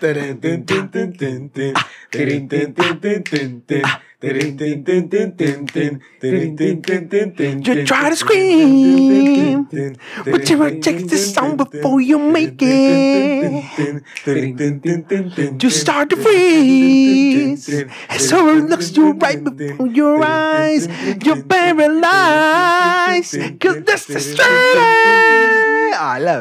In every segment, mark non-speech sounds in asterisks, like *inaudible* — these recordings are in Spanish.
You try to scream, but you reject the sound before you make it. You start to freeze, and so it looks you right before your eyes. You're paralyzed, cause this is straight. A la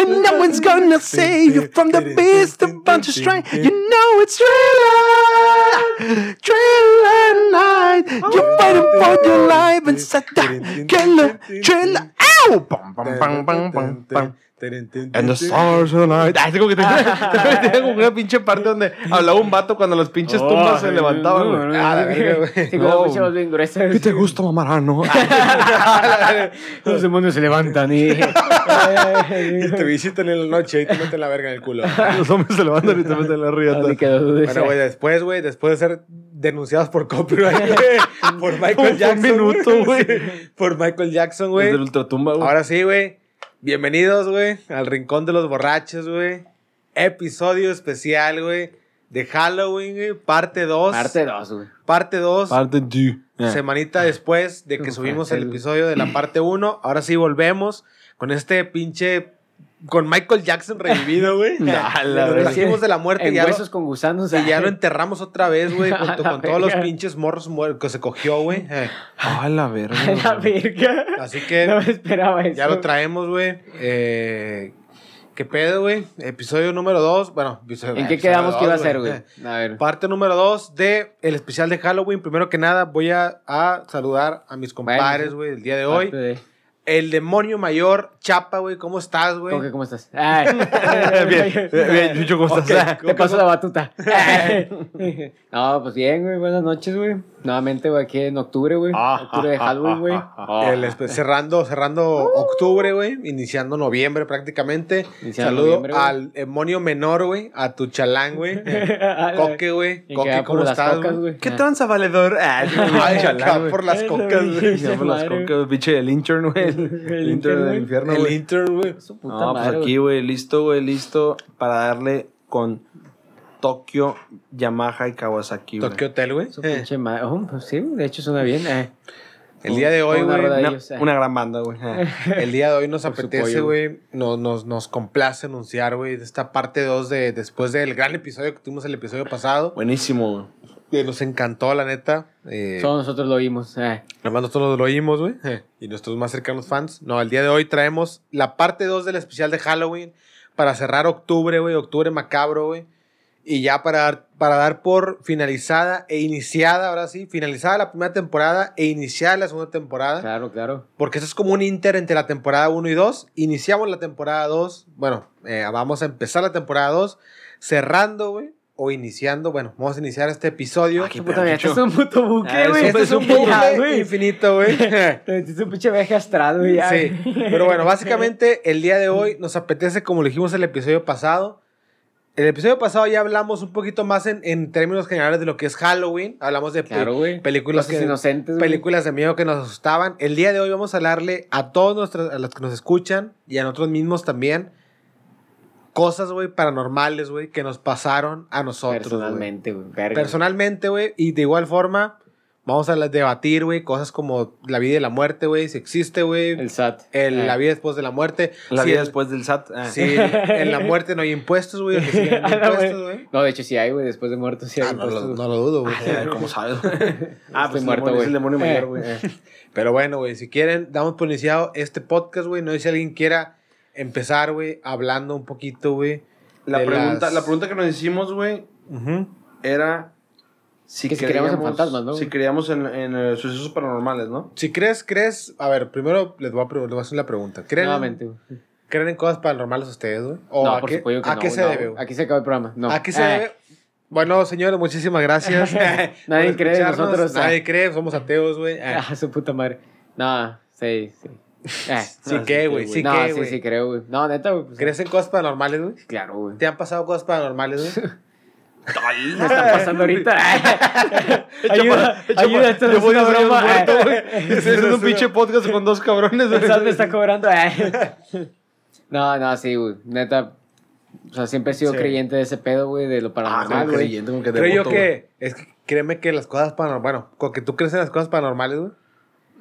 And no one's gonna save you from the beast of bunch of strain. You know it's thriller, thriller night. You're fighting for your life and set that killer, thriller. Ow! Bum, bum, bum, bum, bum, bum. And the stars tonight. Ay, como que tenía, *laughs* tenía *laughs* como una pinche parte donde hablaba un vato cuando las pinches tumbas se levantaban. Ah, güey. No, pinche voz bien gruesa. ¿Qué te gusta, mamarano? *laughs* Los demonios se levantan y... Y te visitan en la noche y te meten la verga en el culo. Los hombres se levantan y te meten la riata. Bueno, güey, después, güey, después de ser denunciados por copyright, güey, por Michael un Jackson. minuto, güey. Por Michael Jackson, Desde güey. el ultratumba, güey. Ahora sí, güey. Bienvenidos, güey, al Rincón de los Borrachos, güey. Episodio especial, güey, de Halloween, güey. Parte 2. Parte 2, güey. Parte 2. Parte du. Semanita después de que subimos el el- episodio de la parte 1. Ahora sí volvemos con este pinche. Con Michael Jackson revivido, güey. *laughs* Lo verga. trajimos de la muerte y ya, lo, huesos con gusanos. y ya lo enterramos otra vez, güey, *laughs* A junto con todos los pinches morros que se cogió, güey. Eh, Ah, la verga. A la *laughs* verga. Así que No me esperaba eso. ya lo traemos, güey. Eh, ¿Qué pedo, güey? Episodio número 2. Bueno, episodio, ¿En qué quedamos que iba a dos, ser, güey? Eh, A ver. Parte número 2 de el especial de Halloween. Primero que nada, voy a, a saludar a mis compadres, güey, el día de hoy. De- El demonio mayor, Chapa, güey, ¿cómo estás, güey? ¿Cómo, que, ¿Cómo estás? Ay. *laughs* bien, bien, bien, Chucho, ¿cómo estás? Te paso la batuta. *laughs* *laughs* no, pues bien, güey. Buenas noches, güey. Nuevamente, güey, aquí en octubre, güey. Ah, Octubre de ah, Halloween, ah, güey. ah, ah, cerrando cerrando octubre, güey, iniciando noviembre prácticamente. Iniciando Saludo noviembre, al demonio menor, güey, a tu chalán, güey. Coque, güey. Coque, ¿cómo estás, cocas, güey? ¿Qué tranza, valedor? Ah, chalán, por las cocas, güey. Por las cocas, pinche el intern, güey. *laughs* El, intern del infierno, El güey. intern, güey. Su puta No, pues aquí, güey, listo, güey, listo para darle con Tokio, Yamaha y Kawasaki, güey. Tokyo Hotel, güey. Su Eh, pinche madre. Oh, pues sí, de hecho suena bien. Eh. El día de hoy, Una güey. Una, eh. una gran banda, güey. Eh. *laughs* El día de hoy nos apetece, güey. Nos, nos, nos complace anunciar, güey, esta parte 2 de después del gran episodio que tuvimos el episodio pasado. Buenísimo, güey. Que nos encantó, la neta. Eh, Solo nosotros lo oímos. Eh. Además, nosotros lo oímos, güey. eh, Y nuestros más cercanos fans. No, el día de hoy traemos la parte 2 del especial de Halloween para cerrar octubre, güey. Octubre macabro, güey. Y ya para dar, para dar por finalizada e iniciada, ahora sí, finalizada la primera temporada e iniciada la segunda temporada. Claro, claro. Porque eso es como un inter entre la temporada 1 y 2. Iniciamos la temporada 2. Bueno, eh, vamos a empezar la temporada 2. Cerrando, güey. O iniciando. Bueno, vamos a iniciar este episodio. Qué Puta, mira, pedo, este es un puto Ah, buque, güey. Este es un buque, infinito, güey. *laughs* Este es un pinche viaje astral, güey. Sí, pero bueno, básicamente el día de hoy nos apetece, como lo dijimos en el episodio pasado. El episodio pasado ya hablamos un poquito más en, en términos generales de lo que es Halloween. Hablamos de pe- Claro, güey. películas, que- inocentes, películas de miedo que nos asustaban. El día de hoy vamos a hablarle a todos nuestros, a los que nos escuchan y a nosotros mismos también. Cosas, güey, paranormales, güey, que nos pasaron a nosotros. Personalmente, güey. Personalmente, güey, y de igual forma, vamos a debatir, güey, cosas como la vida y la muerte, güey, si existe, güey. El SAT. El- Eh. La vida después de la muerte. La Si vida el- después del SAT. ah. Si en la muerte no hay impuestos, güey. o que sí hay A la impuestos, güey. No, de hecho sí hay, güey. Después de muerto sí hay. Ah, no, lo, impuestos, no lo dudo, güey. Eh, ¿Cómo sabes? *laughs* Ah, Pues muerto, Es güey. el demonio Eh. mayor, güey. eh. Pero bueno, güey, si quieren, damos por iniciado este podcast, güey. No sé si alguien quiera empezar, güey, hablando un poquito, güey. La pregunta, las- la pregunta que nos hicimos, güey, Ujú. era si, Que si creíamos en fantasmas, ¿no? Si creíamos en, en, eh, sucesos paranormales, ¿no? Si crees, crees. A ver, primero les voy a, les voy a hacer la pregunta. ¿Creen, Nuevamente, güey. ¿Creen en cosas paranormales ustedes, güey? ¿O no, a por qué, supuesto que a no, qué se no, debe, güey? Aquí se acaba el programa. No. ¿A qué se Eh, debe? *laughs* Bueno, señores, muchísimas gracias. *laughs* Nadie *laughs* cree en nosotros, Nadie eh. cree, somos ateos, güey. Eh, Ah, su puta madre. No, sí, sí. Eh, sí no, que, sí güey, que, sí no, que, sí, güey. sí creo, güey. No, neta, güey. pues, ¿Crees en cosas paranormales, güey? Claro, güey. ¿Te han pasado cosas paranormales, güey? *laughs* Me está pasando ahorita. *laughs* ayuda, ayuda, *laughs* esto es una broma. un pinche podcast con dos cabrones, El SAT me güey. está cobrando. eh. No, no, sí, güey. Neta, O sea, siempre he sido Sí. creyente de ese pedo, güey, de lo Ah, paranormal, como güey. creyente, como que Creo yo que, es que créeme que las cosas paranormales, bueno, con que tú crees en las cosas paranormales, güey.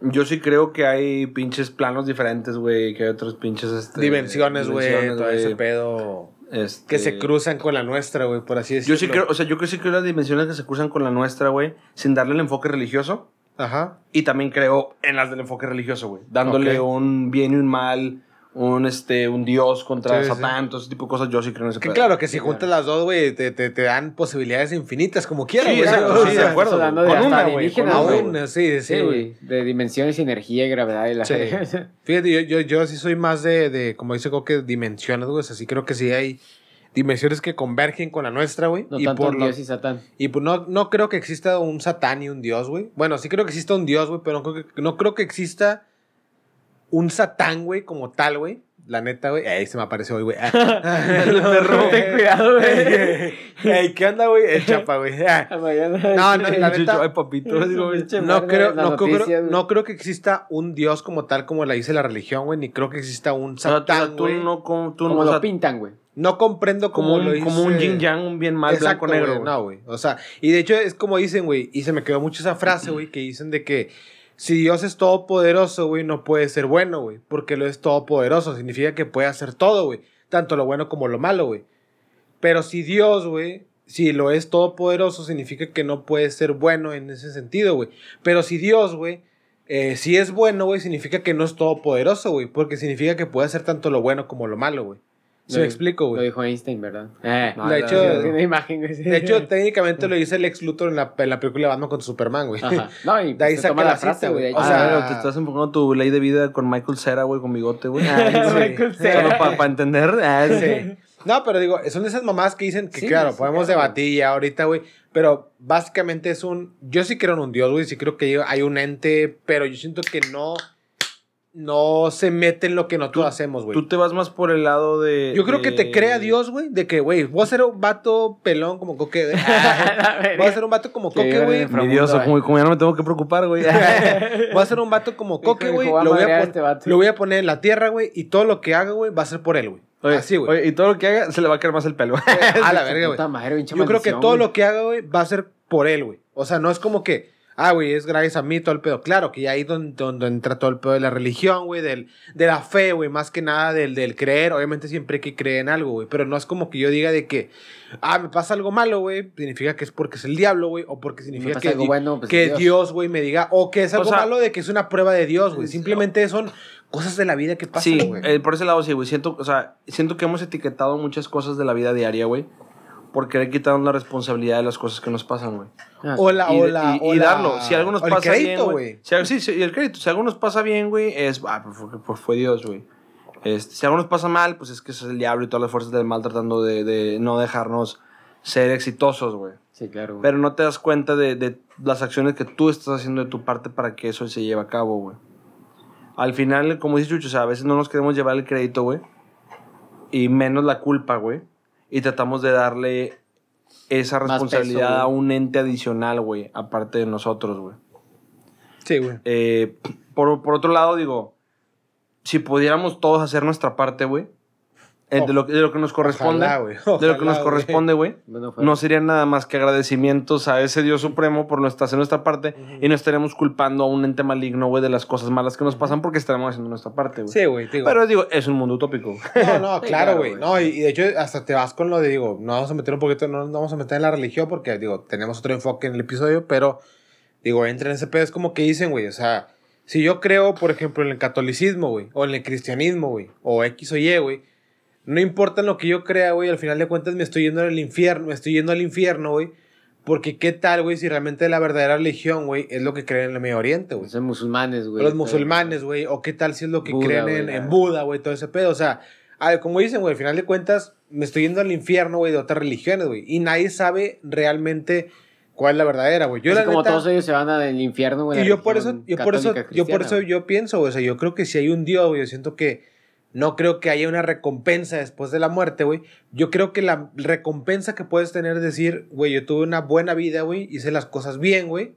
Yo sí creo que hay pinches planos diferentes, güey, que hay otros pinches... Este, dimensiones, güey, todo ese pedo Este, que se cruzan con la nuestra, güey, por así decirlo. Yo sí creo, o sea, yo creo sí creo las dimensiones que se cruzan con la nuestra, güey, sin darle el enfoque religioso. Ajá. Y también creo en las del enfoque religioso, güey. Dándole un bien y un mal, un, este, un dios contra Sí, sí. Satán, todo ese tipo de cosas. Yo sí creo en ese Que pedo. claro, que si juntas las dos, güey, te, te, te dan posibilidades infinitas como quieras, Sí, exacto, sí, de acuerdo. hablando de Con una, güey, con una, sí, sí, Sí, güey. de dimensiones, energía y gravedad y la Sí. *laughs* Fíjate, yo, yo, yo sí soy más de, de como dice Coque, dimensiones, güey. O sea, sí creo que sí hay dimensiones que convergen con la nuestra, güey. No y tanto por lo- Dios y Satán. Y pues no, no creo que exista un satán y un dios, güey. Bueno, sí creo que exista un dios, güey, pero no creo que, no creo que exista un satán, güey, como tal, güey. La neta, güey. Ahí se me apareció hoy, güey. *laughs* perro. Ten cuidado, güey. *laughs* Ey, ¿qué onda, güey? El chapa, güey. Ah. No, no, la neta. Ay, papito. digo, No creo, no, creo, noticias, güey. no creo que exista un dios como tal como la dice la religión, güey, ni creo que exista un O sea, tú- satán, güey. no, como, tú, Como o lo sea, pintan, güey. No comprendo como, cómo lo un, dice. como un yin yang, un bien mal, Exacto, blanco negro. güey. No, güey. O sea, y de hecho es como dicen, güey, y se me quedó mucho esa frase, güey, que dicen de que si Dios es todopoderoso, güey, no puede ser bueno, güey, porque lo es todopoderoso, significa que puede hacer todo, güey, tanto lo bueno como lo malo, güey. Pero si Dios, güey, si lo es todopoderoso, significa que no puede ser bueno en ese sentido, güey. Pero si Dios, güey, eh, si es bueno, güey, significa que no es todopoderoso, güey, porque significa que puede hacer tanto lo bueno como lo malo, güey. ¿Se Lo- me explico, Lo güey? dijo Einstein, ¿verdad? Eh, No, De la- hecho, tiene imagen, güey. De hecho, *laughs* técnicamente lo dice el ex Luthor en la, en la película de Batman con Superman, güey. Ajá. No, y *laughs* De ahí pues, saca toma la la frase, cita, güey. O sea, sea, te estás enfocando tu ley de vida con Michael Cera, güey, con bigote, güey. *laughs* Ah. Michael Cera. Solo para entender. Ah, Sí. No, pero digo, son esas mamás que dicen que, Sí, claro, sí, podemos claro. debatir ya ahorita, güey. Pero básicamente es un. Yo sí creo en un Dios, güey. Sí creo que hay un ente, pero yo siento que no. No se mete en lo que nosotros hacemos, güey. Tú te vas más por el lado de. Yo creo que te crea Dios, güey, de que, güey, voy a ser un vato pelón como coque. *laughs* *laughs* voy a ser un vato como Que coque, güey. Dios, como, como ya no me tengo que preocupar, güey. *laughs* Voy a ser un vato como coque, güey. Lo, voy a este vato. lo voy a poner en la tierra, güey. Y todo lo que haga, güey, va a ser por él, güey. Oye, Así, güey. oye, y todo lo que haga se le va a caer más el pelo. A la verga, güey. Yo creo que todo lo que haga, güey, va a ser por él, güey. O sea, no es como que, ah, güey, es gracias a mí todo el pedo. Claro, que ya ahí donde, donde entra todo el pedo de la religión, güey, del, de la fe, güey, más que nada del, del creer. Obviamente siempre hay que creer en algo, güey. Pero no es como que yo diga de que, ah, me pasa algo malo, güey, significa que es porque es el diablo, güey, o porque significa que, algo di- bueno, pues, que Dios. Güey, me diga, o que es O algo sea- malo de que es una prueba de Dios, güey. Simplemente son cosas de la vida que pasan, Sí, güey. eh, por ese lado sí, güey. Siento, o sea, siento que hemos etiquetado muchas cosas de la vida diaria, güey. Por querer quitarnos la responsabilidad de las cosas que nos pasan, güey. Ah, o la, y, o la, y- o y la- darlo. Si algo nos o el pasa crédito, bien, güey. Si algo- sí, sí, y el crédito. Si algo nos pasa bien, güey, es. Ah, pues, fue, pues fue Dios, güey. Este, si algo nos pasa mal, pues es que es el diablo y todas las fuerzas del mal tratando de, de no dejarnos ser exitosos, güey. Sí, claro. güey. Pero no te das cuenta de, de las acciones que tú estás haciendo de tu parte para que eso se lleve a cabo, güey. Al final, como dice Chucho, o sea, a veces no nos queremos llevar el crédito, güey. Y menos la culpa, güey. Y tratamos de darle esa responsabilidad peso, a un ente adicional, güey. Aparte de nosotros, güey. Sí, güey. Eh, por, por otro lado, digo, si pudiéramos todos hacer nuestra parte, güey. Eh, de, lo, de lo que nos corresponde. Ojalá, güey. de lo que Ojalá, nos corresponde, güey. Bueno, No serían nada más que agradecimientos a ese Dios supremo por nuestra, hacer nuestra parte y no estaríamos culpando a un ente maligno, güey, de las cosas malas que nos pasan porque estaremos haciendo nuestra parte, güey. Sí, güey. digo. Pero digo, es un mundo utópico. *laughs* No, no, Sí, claro, güey. No, y, y de hecho hasta te vas con lo de, digo, no vamos a meter un poquito, no nos vamos a meter en la religión porque, digo, tenemos otro enfoque en el episodio, pero, digo, entra en ese pedo, es como que dicen, güey, o sea, si yo creo, por ejemplo, en el catolicismo, güey, o en el cristianismo, güey, o X o Y, güey, no importa lo que yo crea, güey, al final de cuentas me estoy yendo al infierno, me estoy yendo al infierno, güey, porque qué tal, güey, si realmente la verdadera religión, güey, es lo que creen en el Medio Oriente, güey. Son musulmanes, güey. Los musulmanes, güey. O qué tal si es lo que Buda, creen güey, en, en Buda, güey, todo ese pedo. O sea, a ver, como dicen, güey, al final de cuentas, me estoy yendo al infierno, güey, de otras religiones, güey. Y nadie sabe realmente cuál es la verdadera, güey. Yo, la como neta, todos ellos se van al infierno, güey. y yo por eso, yo por eso, yo por eso yo pienso, güey. O sea, yo creo que si hay un Dios, güey, yo siento que no creo que haya una recompensa después de la muerte, güey. Yo creo que la recompensa que puedes tener es decir, güey, yo tuve una buena vida, güey, hice las cosas bien, güey.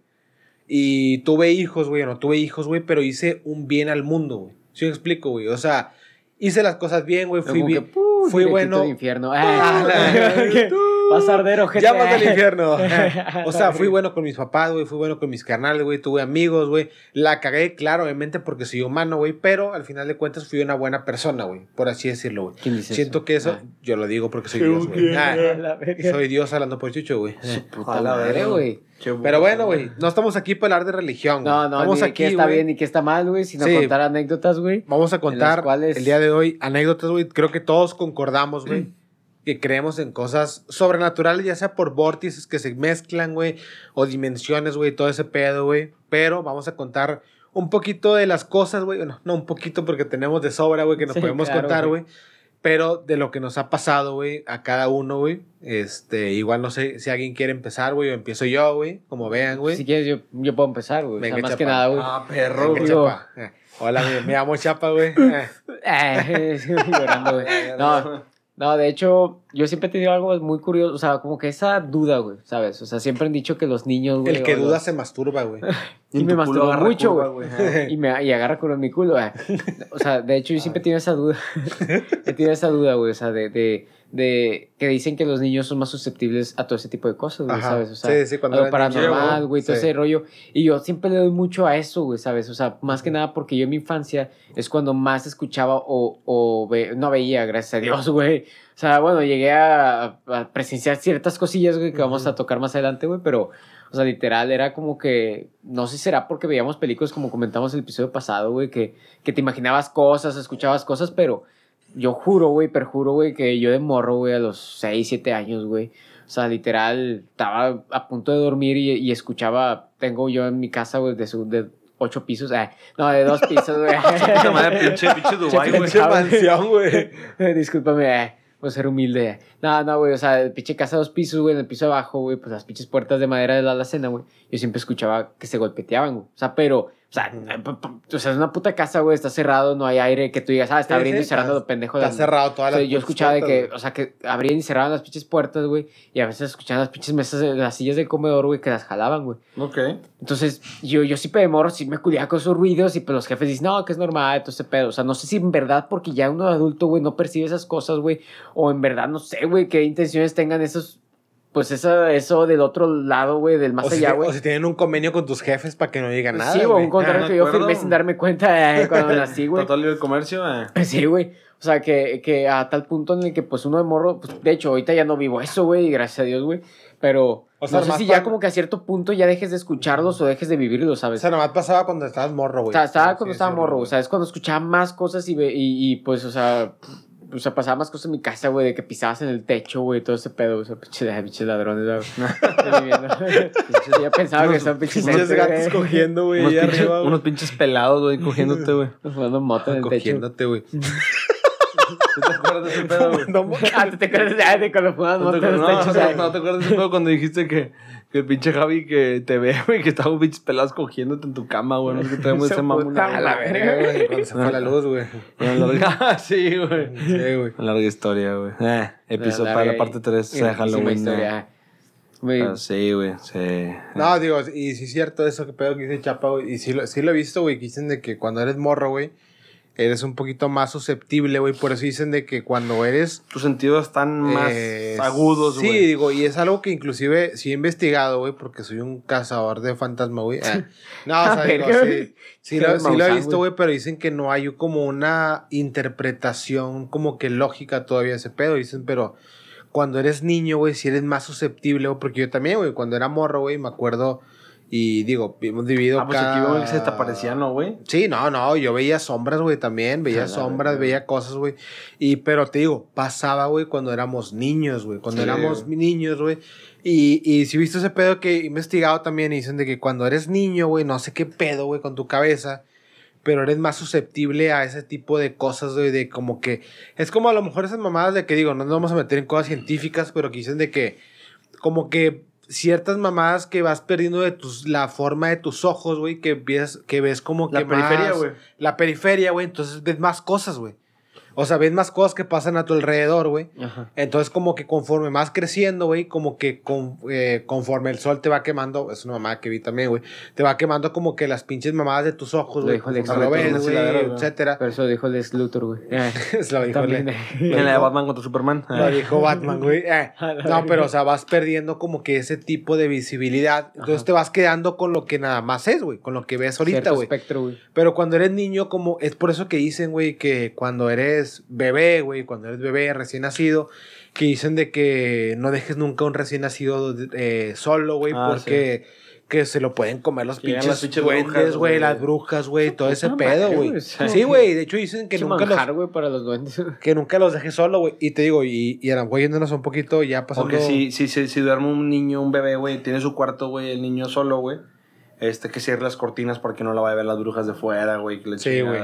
Y tuve hijos, güey, o no tuve hijos, güey, pero hice un bien al mundo, güey. ¿Sí me explico, güey? O sea, hice las cosas bien, güey, fui bien. Fui bueno. infierno. Ah, Ah, la- *laughs* Vas a arder, ojete. Llamas del infierno. o sea, *laughs* fui bueno con mis papás, güey. Fui bueno con mis carnales, güey. Tuve amigos, güey. La cagué, claro, obviamente, porque soy humano, güey. Pero al final de cuentas fui una buena persona, güey. Por así decirlo, güey. ¿Quién dice Siento eso? que eso, Ah. yo lo digo porque soy Dios, güey. Ah, soy Dios hablando por Chucho, güey. Eh. Puta madre, güey. Qué Pero bueno, güey, no estamos aquí para hablar de religión. güey. No, no, Estamos ni aquí, qué está bien ni qué está mal, güey, sino Sí. contar anécdotas, güey. Vamos a contar cuales- el día de hoy anécdotas, güey. Creo que todos concordamos, güey. *clears throat* Que creemos en cosas sobrenaturales, ya sea por vórtices que se mezclan, güey, o dimensiones, güey, todo ese pedo, güey. Pero vamos a contar un poquito de las cosas, güey. Bueno, no un poquito porque tenemos de sobra, güey, que nos Sí, podemos claro, contar, güey. Pero de lo que nos ha pasado, güey, a cada uno, güey. Este, igual no sé si alguien quiere empezar, güey, o empiezo yo, güey. Como vean, güey. Si quieres, yo, yo puedo empezar, güey. O sea, Venga, más que chapa. nada, güey. Ah, perro, güey. Eh, Hola, me, me llamo Chapa, güey. *laughs* Eh. Eh, *laughs* llorando, güey. *laughs* No, no, de hecho, yo siempre he tenido algo muy curioso, o sea, como que esa duda, güey, ¿sabes? O sea, siempre han dicho que los niños, güey. El que duda los- se masturba, güey. *laughs* Y me agarra mucho, güey. güey. *laughs* Y, me, y agarra con mi culo, güey. O sea, de hecho, yo siempre he tenido esa duda. *laughs* he tenido esa duda, güey. O sea, de, de, de que dicen que los niños son más susceptibles a todo ese tipo de cosas, güey, Ajá. ¿sabes? O sea, Sí, sí, cuando a lo paranormal, güey, todo sí. ese rollo. Y yo siempre le doy mucho a eso, güey, ¿sabes? O sea, más que nada porque yo en mi infancia es cuando más escuchaba o, o ve- no veía, gracias a Dios, *laughs* güey. O sea, bueno, llegué a, a presenciar ciertas cosillas, güey, que vamos a tocar más adelante, güey, pero, o sea, literal, era como que, no sé si será porque veíamos películas, como comentamos el episodio pasado, güey, que, que te imaginabas cosas, escuchabas cosas, pero yo juro, güey, perjuro, güey, que yo de morro, güey, a los 6, 7 años, güey, o sea, literal, estaba a punto de dormir y, y escuchaba, tengo yo en mi casa, güey, de, su, de ocho pisos, eh, no, de dos pisos, güey. *laughs* Madre, pinche, *laughs* pinche Dubai, güey. Pinche mansión, güey. *laughs* Discúlpame, eh, por ser humilde. eh. No, no, güey, o sea, el pinche casa de dos pisos, güey, en el piso abajo, güey, pues las pinches puertas de madera de la alacena, güey. Yo siempre escuchaba que se golpeteaban, güey. O sea, pero, o sea, o sea, es una puta casa, güey, está cerrado, no hay aire, que tú digas, ah, está Sí, abriendo sí, y cerrando lo pendejo. Está de- cerrado toda O la sea, yo escuchaba de que, o sea, que abrían y cerraban las pinches puertas, güey, y a veces escuchaban las pinches mesas, las sillas del comedor, güey, que las jalaban, güey. Ok. Entonces, yo, yo sí de morro, sí me cuidaba con esos ruidos y pues los jefes dicen, no, que es normal, todo ese pedo. O sea, no sé si en verdad, porque ya uno adulto, güey, no percibe esas cosas, güey. O en verdad, no sé, güey, qué intenciones tengan esos, pues eso, eso del otro lado, güey, del más o, allá, o güey. si tienen un convenio con tus jefes para que no digan nada. sí, güey, güey. un contrato Ah, que yo acuerdo. firmé sin darme cuenta eh, *laughs* cuando nací, güey. Total libre comercio, eh. *laughs* Sí, güey. O sea, que, que a tal punto en el que, pues, uno de morro, pues, de hecho, ahorita ya no vivo eso, güey, gracias a Dios, güey. Pero, O sea, no sé si ya como que a cierto punto ya dejes de escucharlos o dejes de vivirlos, O ¿sabes? sea, nomás pasaba cuando estabas morro, güey. O sea, estaba Sí, cuando sí, estaba sí, morro, o sea, es cuando escuchaba más cosas y, ve- y, y, pues, o sea, o sea, pasaba más cosas en mi casa, güey, de que pisabas en el techo, güey, todo ese pedo, o sea, *laughs* pinches pinches ladrones, güey. Viviendo. ya pensaba que son pinches Pinches gatos güey. cogiendo, güey, Unos ahí pinches, arriba, unos pinches pelados, güey, cogiéndote, güey. *laughs* Fumando mota en el techo. Cogiéndote, güey. *laughs* ¿Tú te acuerdas de ese pedo, güey? No, mo- Ah, ¿tú te acuerdas de, de cuando fumaban ¿No te, mota en no, ay? no, ¿no te acuerdas de ese pedo cuando dijiste que, que el pinche Javi que te ve, güey, que estaban pinches pelados cogiéndote en tu cama, güey? No traemos *laughs* Esa ese mamón. A la verga, güey. Cuando se fue la luz, güey. Larga- *laughs* Ah, sí, güey. Sí, güey. Una larga historia, güey. Eh, episodio La para la parte y- 3 de grandísima Halloween. historia. eh. Ah, sí, güey, sí. No, digo, y sí es cierto eso que pedo que dice Chapa, güey. Y sí lo, sí lo he visto, güey, que dicen de que cuando eres morro, güey, eres un poquito más susceptible, güey. Por eso dicen de que cuando eres... Tus sentidos están más eh, agudos, Sí, güey. digo, y es algo que inclusive sí he investigado, güey, porque soy un cazador de fantasma, güey. Ah. *laughs* No, o sea, digo, sí, sí, lo, sí lo he visto, güey. güey, pero dicen que no hay como una interpretación como que lógica todavía ese pedo. Dicen, pero cuando eres niño, güey, si eres más susceptible, güey, porque yo también, güey, cuando era morro, güey, me acuerdo y digo, hemos dividido Ah, pues cada- aquí se te aparecía, ¿no, güey? Sí, no, no, yo veía sombras, güey, también, veía sombras, veía cosas, güey. Y, pero te digo, pasaba, güey, cuando éramos niños, güey, cuando Sí, éramos niños, güey. Y, y si viste ese pedo que he investigado también, y dicen de que cuando eres niño, güey, no sé qué pedo, güey, con tu cabeza, pero eres más susceptible a ese tipo de cosas, güey, de como que, es como a lo mejor esas mamadas de que digo, no nos vamos a meter en cosas científicas, pero que dicen de que, como que ciertas mamadas que vas perdiendo de tus, la forma de tus ojos, güey, que ves, que ves como La que periferia, güey. La periferia, güey, entonces ves más cosas, güey. O sea, ves más cosas que pasan a tu alrededor, güey. Entonces, como que conforme más creciendo, güey, como que con- eh, conforme el sol te va quemando, es una mamada que vi también, güey, te va quemando como que las pinches mamadas de tus ojos, güey. dijo el Lo ex- ves, güey, etcétera. Pero eso dijo el Luthor, güey. *laughs* Lo dijo, le- *laughs* En la de Batman contra Superman. lo dijo Batman, güey. *laughs* Eh, A la No, pero, o sea, vas perdiendo como que ese tipo de visibilidad. Entonces te vas quedando con lo que nada más es, güey, con lo que ves ahorita, güey. Pero cuando eres niño, como es por eso que dicen, güey, que cuando eres bebé, güey, cuando eres bebé recién nacido, que dicen de que no dejes nunca un recién nacido eh, solo, güey, Ah, porque que se lo pueden comer los llegan pinches duendes, güey, las brujas, güey, todo ese pedo, güey. Sí, güey, de hecho dicen que nunca los manjar, para los duendes. *laughs* que nunca los dejes solo, güey. Y te digo, y, y ahora voy yéndonos un poquito ya pasando. Porque si, si, si, si duerme un niño, un bebé, güey, tiene su cuarto, güey, el niño solo, güey. Este, que cierre las cortinas para que no la vaya a ver las brujas de fuera, güey. que le Sí, güey.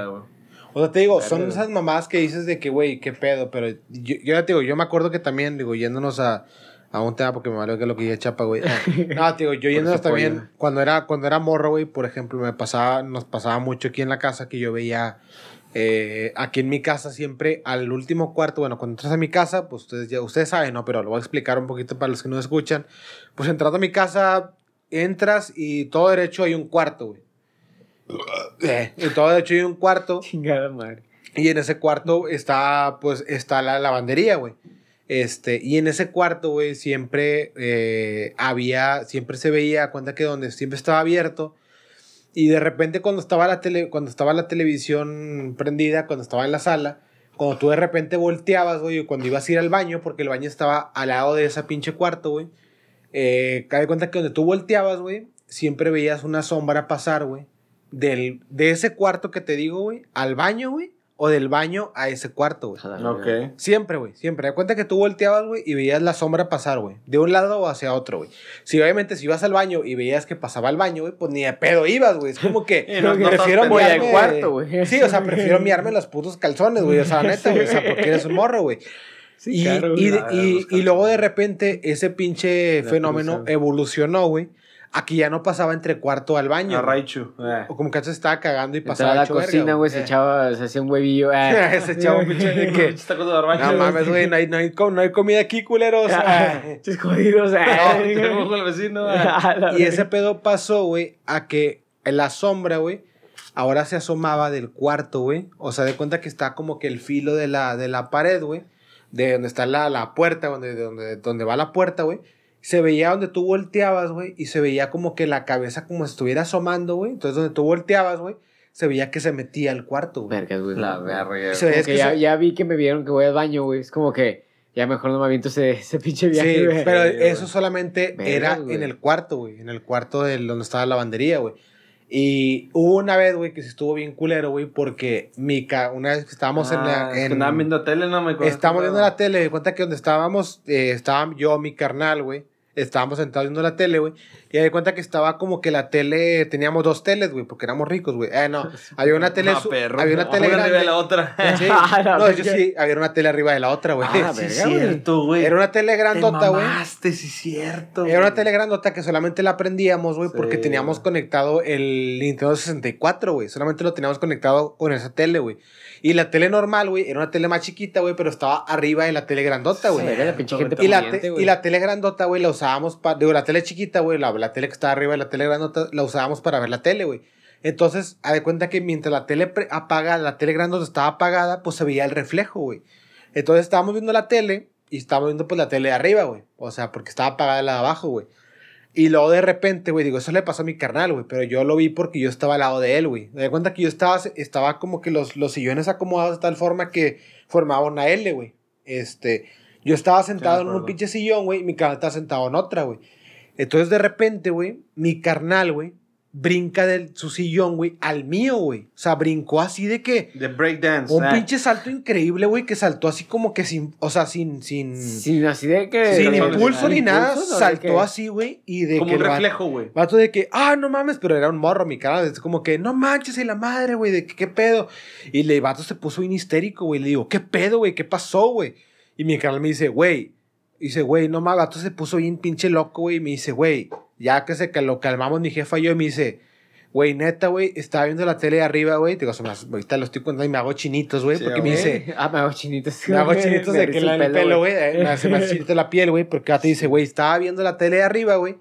O sea, te digo, son esas mamás que dices de que, güey, qué pedo, pero yo, yo ya te digo, yo me acuerdo que también, digo, yéndonos a, a un tema porque me valió que lo que ya chapa, güey. *laughs* No, te digo, yo yéndonos también, pollo. cuando era, cuando era morro, güey, por ejemplo, me pasaba, nos pasaba mucho aquí en la casa que yo veía, eh, aquí en mi casa siempre, al último cuarto, bueno, cuando entras a mi casa, pues ustedes ya, ustedes saben, ¿no? Pero lo voy a explicar un poquito para los que no escuchan. Pues entrando a mi casa, entras y todo derecho hay un cuarto, güey. Eh, y todo derecho hay un cuarto. *laughs* Chingada madre. Y en ese cuarto está, pues, está la lavandería, güey. Este, y en ese cuarto, güey, siempre eh, había, siempre se veía, cuenta que donde siempre estaba abierto. Y de repente cuando estaba la tele, cuando estaba la televisión prendida, cuando estaba en la sala, cuando tú de repente volteabas, güey, o cuando ibas a ir al baño, porque el baño estaba al lado de ese pinche cuarto, güey. Eh, cabe cuenta que donde tú volteabas, güey, siempre veías una sombra pasar, güey. Del, de ese cuarto que te digo, güey, al baño, güey, o del baño a ese cuarto, güey. Ok. Siempre, güey, siempre. Da cuenta que tú volteabas, güey, y veías la sombra pasar, güey. De un lado hacia otro, güey. Si obviamente si ibas al baño y veías que pasaba al baño, güey, pues ni de pedo ibas, güey. Es como que *laughs* no- no prefiero Voy al cuarto, güey. Sí, o sea, prefiero miarme los putos calzones, güey. O sea, *laughs* neta, güey. O sea, porque eres un morro, güey. Sí, y, claro, y, güey. Ah, y- y luego de repente ese pinche La fenómeno evolucionó, güey. Aquí ya no pasaba entre cuarto al baño. A. Raichu. Eh. O como que antes estaba cagando y Entraba pasaba a la cocina, güey, se Eh. echaba, se hacía un huevillo. *laughs* ah. Se echaba un pinche de *laughs* que... No mames, güey, no hay, no, hay, no hay comida aquí, culeros. Ah. *laughs* Pinches jodidos, ah. No, tenemos al vecino. eh. A la Y ese pedo pasó, güey, a que la sombra, güey, ahora se asomaba del cuarto, güey. O sea, de cuenta que está como que el filo de la, de la pared, güey. De donde está la, la puerta, donde, donde, donde va la puerta, güey. Se veía donde tú volteabas, güey. Y se veía como que la cabeza como si estuviera asomando, güey. Entonces, donde tú volteabas, güey, se veía que se metía al cuarto, güey. Vergas, güey. La verga. Se Como veía que que ya, se- ya vi que me vieron que voy al baño, güey. Es como que ya mejor no me aviento ese, ese pinche viaje, Sí, güey. pero eso solamente era en el cuarto, güey. En el cuarto de donde estaba la lavandería, güey. Y hubo una vez, güey, que sí estuvo bien culero, güey, porque mi ca- una vez que estábamos en la. Ah, que en- andaban viendo tele, no me acuerdo. estábamos viendo la tele, de cuenta que donde estábamos, eh, estaba yo, mi carnal, güey. Estábamos sentados viendo la tele, güey. Y de cuenta que estaba como que la tele, teníamos dos teles, güey, porque éramos ricos, güey. Eh, no, *laughs* había una tele, Ah, su- perro. había una tele arriba grande. de la otra. Sí, A *laughs* la no, verga. sí, había una tele arriba de la otra, güey. Ah, Sí, verga, cierto, güey. Era una tele grandota, güey. Te sí, cierto. Era una tele grandota que solamente la prendíamos, güey, porque teníamos conectado el Nintendo 64, güey. Solamente lo teníamos conectado con esa tele, güey. Y la tele normal, güey, era una tele más chiquita, güey, pero estaba arriba de la tele grandota, güey. Verga, la pinche gente Y la, te- y la tele grandota, güey, la usábamos para... Digo, la tele chiquita, güey, la, la tele que estaba arriba de la tele grandota, la usábamos para ver la tele, güey. Entonces, a de cuenta que mientras la tele pre- apaga, la tele grandota estaba apagada, pues se veía el reflejo, güey. Entonces estábamos viendo la tele y estábamos viendo pues la tele de arriba, güey. O sea, porque estaba apagada la de abajo, güey. Y luego de repente, güey, digo, eso le pasó a mi carnal, güey, pero yo lo vi porque yo estaba al lado de él, güey. Me di cuenta que yo estaba, estaba como que los, los sillones acomodados de tal forma que formaban una L, güey. Este, yo estaba sentado en un pinche sillón, güey, y mi carnal estaba sentado en otra, güey. Entonces de repente, güey, mi carnal, güey, brinca de su sillón, güey, al mío, güey. O sea, brincó así de que... De breakdance. Un ah. pinche salto increíble, güey, que saltó así como que sin, o sea, sin, sin, sin, así de que. impulso sin ni nada, impulso, ¿no? De saltó que- así, güey, y de Como que un el va- reflejo, güey. vato de que, ah, no mames, pero era un morro, mi cara, es como que, no manches, y la madre, güey, de que, qué pedo. Y el vato se puso bien histérico, güey, le digo, ¿qué pedo, güey? ¿Qué pasó, güey? Y mi canal me dice, güey, dice, güey, no mames, vato se puso bien pinche loco, güey, y me dice, güey, ya que se que lo calmamos mi jefa y yo, y me dice, Güey, neta, güey, estaba viendo la tele de arriba, güey. Digo, se me- ahorita lo estoy contando y me hago chinitos, güey. Sí, porque me dice, *laughs* Ah, me hago chinitos. me hago *laughs* chinitos de que el pelo, güey. eh, Me hace más chinito la piel, güey. Porque ya te dice, güey, estaba viendo la tele de arriba, güey.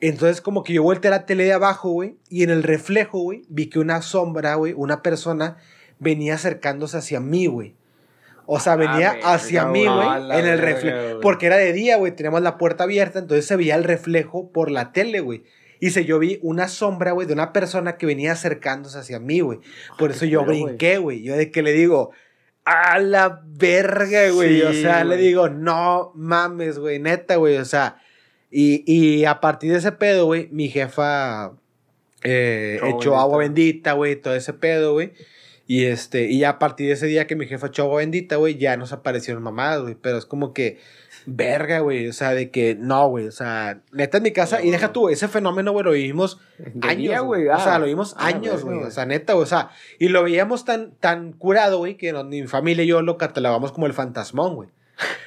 Entonces, como que yo volteé a la tele de abajo, güey. Y en el reflejo, güey, vi que una sombra, güey, una persona venía acercándose hacia mí, güey. O sea, venía verga, hacia mí, güey. en el reflejo. Porque era de día, güey, teníamos la puerta abierta, entonces se veía el reflejo por la tele, güey. Y se yo vi una sombra, güey, de una persona que venía acercándose hacia mí, güey. Por eso yo brinqué, güey. Yo de que le digo, a la verga, güey. Sí, o sea, le digo, no mames, güey, neta, güey. O sea, y, y a partir de ese pedo, güey, mi jefa eh, Echó agua bendita. bendita, güey, todo ese pedo, güey. Y este, y ya a partir de ese día que mi jefa echó bendita, güey, ya nos aparecieron mamadas, güey. Pero es como que, verga, güey. O sea, de que no, güey. O sea, neta en mi casa. No, y deja tú, ese fenómeno, güey, lo vivimos De años, güey. O sea, ah. lo vimos Ah, años, güey. O sea, neta, güey. O sea, y lo veíamos tan, tan curado, güey, que no- mi familia y yo lo catalogamos como el fantasmón, güey.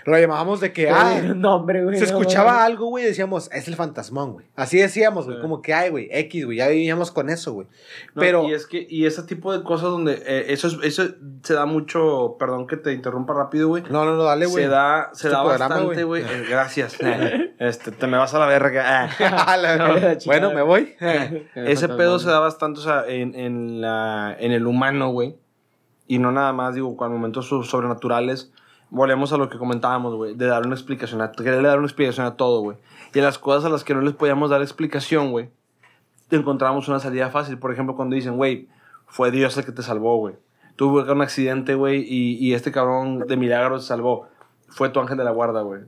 Lo llamábamos de que, ah, *laughs* no, hombre, güey. se escuchaba algo, güey, y decíamos, es el fantasmón, güey. Así decíamos, güey, como que, ay, güey, X, güey, ya vivíamos con eso, güey. No, Pero, y es que y ese tipo de cosas donde eh, eso es- eso se da mucho perdón que te interrumpa rápido güey no, no, no, dale, güey. se da se Es tu da programa, bastante güey. Eh, *laughs* gracias *laughs* este te me vas a la verga No, bueno, me voy. Ese pedo se da bastante o sea en, en la en el humano güey y no nada más digo con momentos so- sobrenaturales volvemos a lo que comentábamos güey de dar una explicación a quererle dar una explicación a todo güey y a las cosas a las que no les podíamos dar explicación güey encontramos una salida fácil. Por ejemplo, cuando dicen, güey, fue Dios el que te salvó, güey. Tuve un accidente, güey, y, y este cabrón de milagros te salvó. Fue tu ángel de la guarda, güey.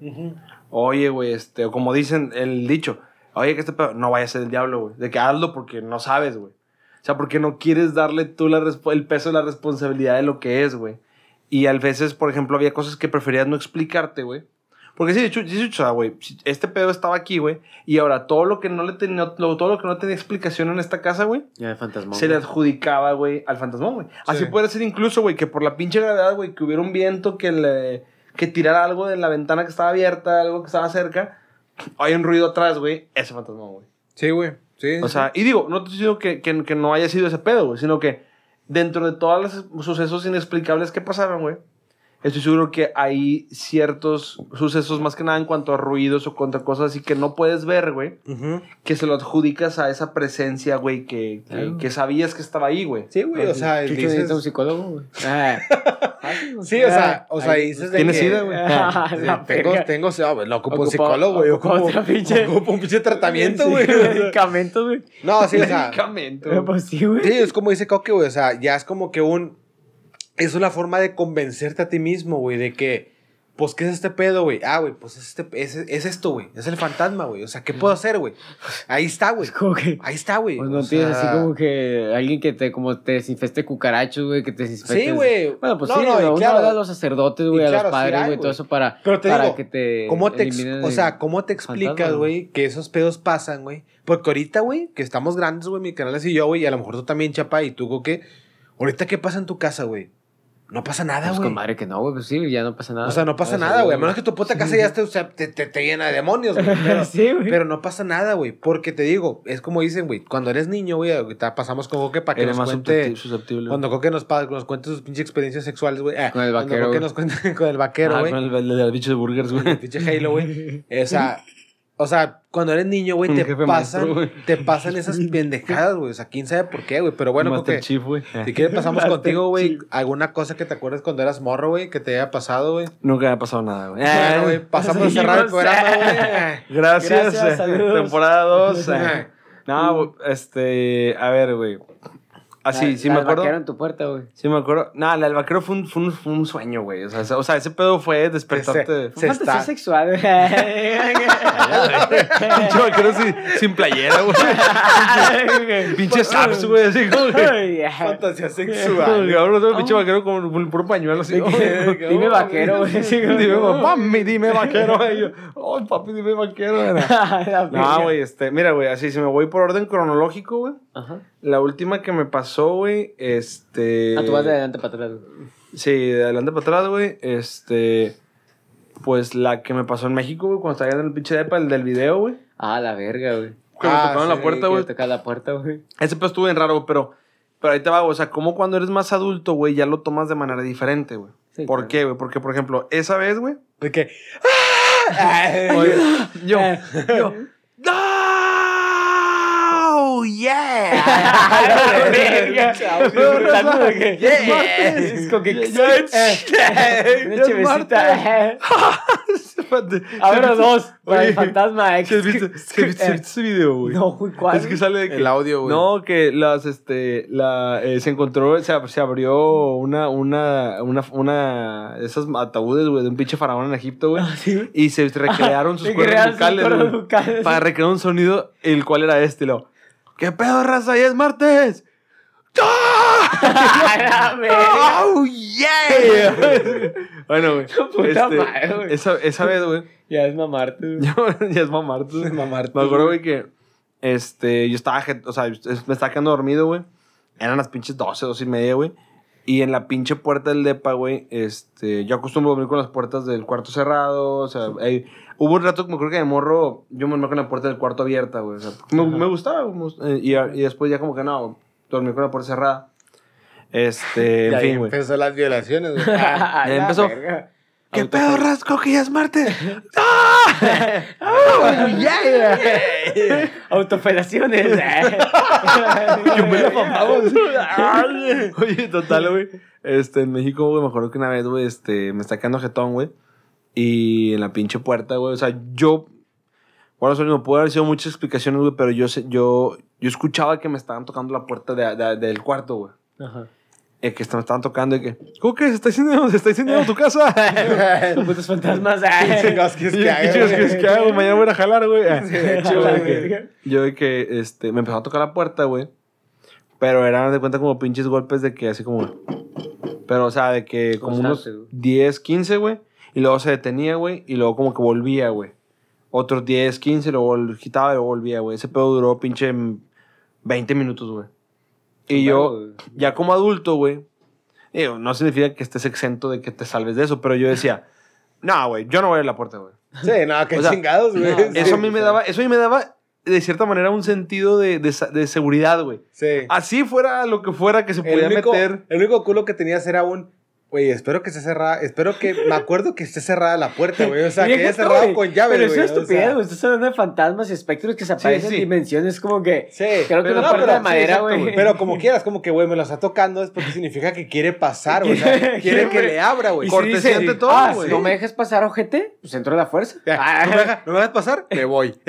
Oye, güey, este, o como dicen el dicho, oye, que este pedo, no vaya a ser el diablo, güey. De que hazlo porque no sabes, güey. O sea, porque no quieres darle tú la el peso de la responsabilidad de lo que es, güey. Y a veces, por ejemplo, había cosas que preferías no explicarte, güey. Porque sí, de hecho, sí, sea, güey, este pedo estaba aquí, güey, y ahora todo lo que no le tenía, lo- todo lo que no tenía explicación en esta casa, güey, Ya, el fantasma. se le adjudicaba, güey, al fantasmón, güey. Así Sí. puede ser incluso, güey, que por la pinche gravedad, güey, que hubiera un viento que le que tirara algo de la ventana que estaba abierta, algo que estaba cerca, hay un ruido atrás, güey, ese fantasmón, güey. Sí, güey. Sí. O sea, y digo, no te estoy diciendo que, que, que no haya sido ese pedo, güey, sino que dentro de todos los sucesos inexplicables que pasaron, güey, estoy seguro que hay ciertos sucesos, más que nada en cuanto a ruidos o contra cosas así que no puedes ver, güey, que se lo adjudicas a esa presencia, güey, que, que, Claro. que sabías que estaba ahí, güey. Sí, güey, o sea, Chucho dices- necesita un psicólogo, güey. *laughs* Ah. Sí, o sea, Ah, o sea, dices de ¿Tienes que- sida, güey? *laughs* Ah, Sí, tengo, tengo, sí, ah, güey, no ocupo un psicólogo, güey. Ocupo, otra pinche- *laughs* ocupo un pinche tratamiento, Sí, güey. Medicamentos, güey. No, sí, o sea. Medicamento. Eh, Pues sí, güey. Sí, es como dice Coque, güey. O sea, ya es como que un. Es una forma de convencerte a ti mismo, güey, de que. Pues, ¿qué es este pedo, güey? Ah, güey, pues es, este, es, es esto, güey. Es el fantasma, güey. O sea, ¿qué puedo hacer, güey? Ahí está, güey. Es. Ahí está, güey. Pues no O tienes sea, así como que alguien que te, como te desinfeste cucarachos, güey, que te desinfeste. Sí, güey. Bueno, pues No, sí, no, y uno claro. a los sacerdotes, güey, a los sí padres, güey, güey. todo eso para, Pero te para digo, que te. ¿Cómo te, o sea, ¿cómo te explicas, güey, que esos pedos pasan, güey? Porque ahorita, güey, que estamos grandes, güey, mi canal y yo, güey, y a lo mejor tú también, chapa, y tú, ¿qué? Ahorita, ¿qué pasa en tu casa, güey? No pasa nada, Pues güey. con madre que no, güey, pues sí, ya no pasa nada. O sea, no pasa nada, güey. A menos que tu puta casa *laughs* ya esté, o sea, te, te, te llena de demonios, güey. *laughs* Pero, Sí, güey. pero no pasa nada, güey. Porque te digo, es como dicen, güey, cuando eres niño, güey, pasamos con Coque para que Eres nos más cuente. suscepti- susceptible. Cuando Coque nos, nos cuente sus pinches experiencias sexuales, güey. Ah, Con el cuando vaquero, Coque güey. nos cuente *laughs* con el vaquero, Ah, güey. con el, el, el bicho de burgers, güey. El pinche Halo, güey. O sea, o sea, cuando eres niño, güey, te pasan, maestro, te pasan esas pendejadas, güey. O sea, quién sabe por qué, güey. Pero bueno, Master Coque, Chief, güey. si quieres pasamos *laughs* Master contigo, güey. ¿Alguna cosa que te acuerdes cuando eras morro, güey? Que te haya pasado, güey. Nunca me ha pasado nada, güey. Bueno, güey, pasamos a cerrar el programa, güey. Gracias. Gracias, eh, saludos. Temporada 2. no, güey, este. A ver, güey. Así, La- sí la me acuerdo. vaquero en tu puerta, güey. Sí me acuerdo. No, la del vaquero fue un, fue un, fue un sueño, güey. O sea, o sea, ese pedo fue despertarte. Se está- sexual, güey. Pinche vaquero sin, sin playera, güey. *laughs* Pinche saps, güey. Así como que. Fantasía sexual. no sé, pinche vaquero con un puro pañuelo así. Dime vaquero, güey. *laughs* Sí, Dime, mami, dime vaquero. *laughs* Ay, papi, dime vaquero. No, güey, este, mira, güey, así, si me voy por orden cronológico, güey. Ajá. La última que me pasó, güey, este... Ah, tú vas de adelante para atrás, güey. Sí, de adelante para atrás, güey, este... Pues la que me pasó en México, güey, cuando estaba en el pinche depa, el del video, güey. Ah, la verga, güey. Cuando Ah, tocaron la puerta, Que güey. toca la puerta, güey. Ese pedo estuvo bien raro, güey, pero, pero ahí te va, güey. O sea, como cuando eres más adulto, güey, ya lo tomas de manera diferente, güey. Sí, ¿Por claro. qué, güey? Porque, por ejemplo, esa vez, güey. De que. *laughs* Oye, yo, Eh. yo. ¡No! ¡Yeah! Es con que. Ahora dos. Para el fantasma. ¿sí has visto, ese video, güey? No, güey, ¿cuál? Es que sale de que... El audio, güey. No, que las, este, la, eh, se encontró, se, ab- se abrió una, una, una, una, esas ataúdes, güey, de un pinche faraón en Egipto, güey. Ah. Y se recrearon sus *laughs* cuerdas vocales. Para recrear un sonido, el cual era este, lo. ¿Qué pedo, raza? ¡Ya es martes! *laughs* ¡Oh, yeah! bueno, güey. Puta este, madre, güey. esa, esa vez, güey. Ya es mamarte. güey. *laughs* Ya es mamarte. güey. Mamarte, Me acuerdo, güey, que este, yo estaba, o sea, es- me estaba quedando dormido, güey. Eran las pinches 12, 12 y media, güey. Y en la pinche puerta del depa, güey, este, yo acostumbro dormir con las puertas del cuarto cerrado, o sea, ahí- hubo un rato que me creo que de morro, yo me dormía con la puerta del cuarto abierta, güey, o sea, me, me gustaba, me eh, y, y después ya como que no, dormir con la puerta cerrada. Este, *laughs* en fin, güey. empezó las violaciones, güey. A *laughs* Ya la empezó. verga. ¿Qué pedo, Rasco, que ya es martes? *laughs* ¡Ah! ¡Oh, *laughs* yeah! Autofelaciones. Yo me la. *laughs* Oye, total, güey. Este, en México, güey, me acuerdo que una vez, güey, este, me está quedando jetón, güey. Y en la pinche puerta, güey. O sea, yo. Bueno, eso no puede haber sido muchas explicaciones, güey, pero yo, sé- yo, yo escuchaba que me estaban tocando la puerta de- de- del cuarto, güey. Ajá. Eh, que me estaban tocando y que. ¿Cómo que se está incendiando, se *laughs* está incendiando tu casa? Son *laughs* putos fantasmas. *laughs* ¿Qué chingados quieres Y yo, que ¿Qué quieres que güey? Mañana voy a jalar, güey. Yo de güey. que- Yo de que, este, me empezó a tocar la puerta, güey. Pero eran de cuenta como pinches golpes de que así como... Pero, o sea, de que como unos Constante, güey. 10, 15, güey. Y luego se detenía, güey. Y luego como que volvía, güey. Otros 10, 15, luego quitaba y luego volvía, güey. Ese pedo duró pinche 20 minutos, güey. Y yo, ya como adulto, güey. digo, No significa que estés exento de que te salves de eso, pero yo decía, no, güey, yo no voy a ir a la puerta, güey. Sí, no, qué O sea, chingados, güey. no, Eso a mí me daba, eso a mí me daba, de cierta manera, un sentido de, de, de seguridad, güey. Sí. Así fuera lo que fuera que se único, meter. el único culo que tenías era un. Güey, espero que esté cerrada. Espero que. Me acuerdo que esté cerrada la puerta, güey. O sea, que haya cerrado con llave, Pero güey. es una o estupidez, güey. Estás hablando de fantasmas y espectros que se aparecen sí. en dimensiones como que. Sí, Creo que pero una no, puerta pero- de madera, sí, güey. Pero como quieras, como que, güey, me lo está tocando es porque significa que quiere pasar, güey. O sea, *laughs* Quiere- que le abra, güey. Si Cortesía ante todo, ah, güey. no me dejes pasar, ojete, pues entro a la fuerza. Ah, *laughs* ¿No me dejas ¿no me dejas pasar? Me voy. *laughs*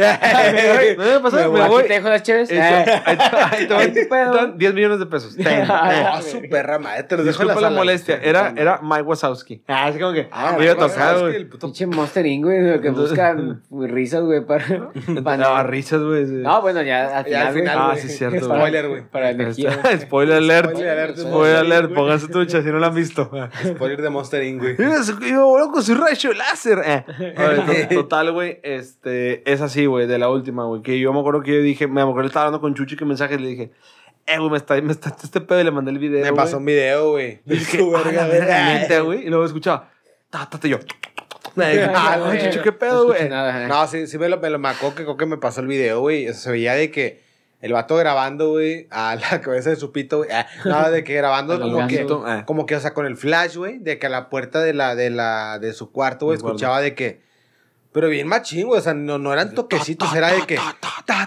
No me pasa, Me me aquí voy. te dejo las chéves. Eso, Eh, ahí te- ahí te van- ahí tu pedo. te dan 10 millones de pesos. Ten. No, su perra madre, te los dejo la molestia. Era, era Mike Wazowski. Ah, así como que. Ah, me iba a güey, es Pinche Monster Inc, güey, que buscan risas, güey, para. *laughs* para- Daba risas, güey. sí. No, bueno, ya al Ya al final, güey. final, Ah, sí, cierto, güey. Spoiler, güey. Para energía. Spoiler alert. Spoiler alert. Spoiler alert. Pónganse trucha si no la han visto. Spoiler de Monster Inc, güey. Yo con su rayo láser. Eh. *laughs* Total, güey, este, es así, güey, de la última, güey, que yo me acuerdo que yo dije, me acuerdo que estaba hablando con Chuchi que mensaje y le dije, eh, güey, me está, me está este pedo y le mandé el video, Me pasó un video, güey. Y dije, ah, verga, neta, güey, y luego escuchaba, ta, ta, ta, y yo, *laughs* me dije, ah, güey, Chuchi, qué pedo, güey. eh. No, sí, sí me lo, me lo me acuerdo que creo que me pasó el video, güey. O sea, se veía de que el vato grabando, güey, a *laughs* la cabeza de su pito, güey. Ah, No, de que grabando *laughs* como que, eh. como que, o sea, con el flash, güey, de que a la puerta de la, de la, de su cuarto, güey, escuchaba de que, pero bien machín, güey, o sea, no, no eran toquecitos, era de que, ta,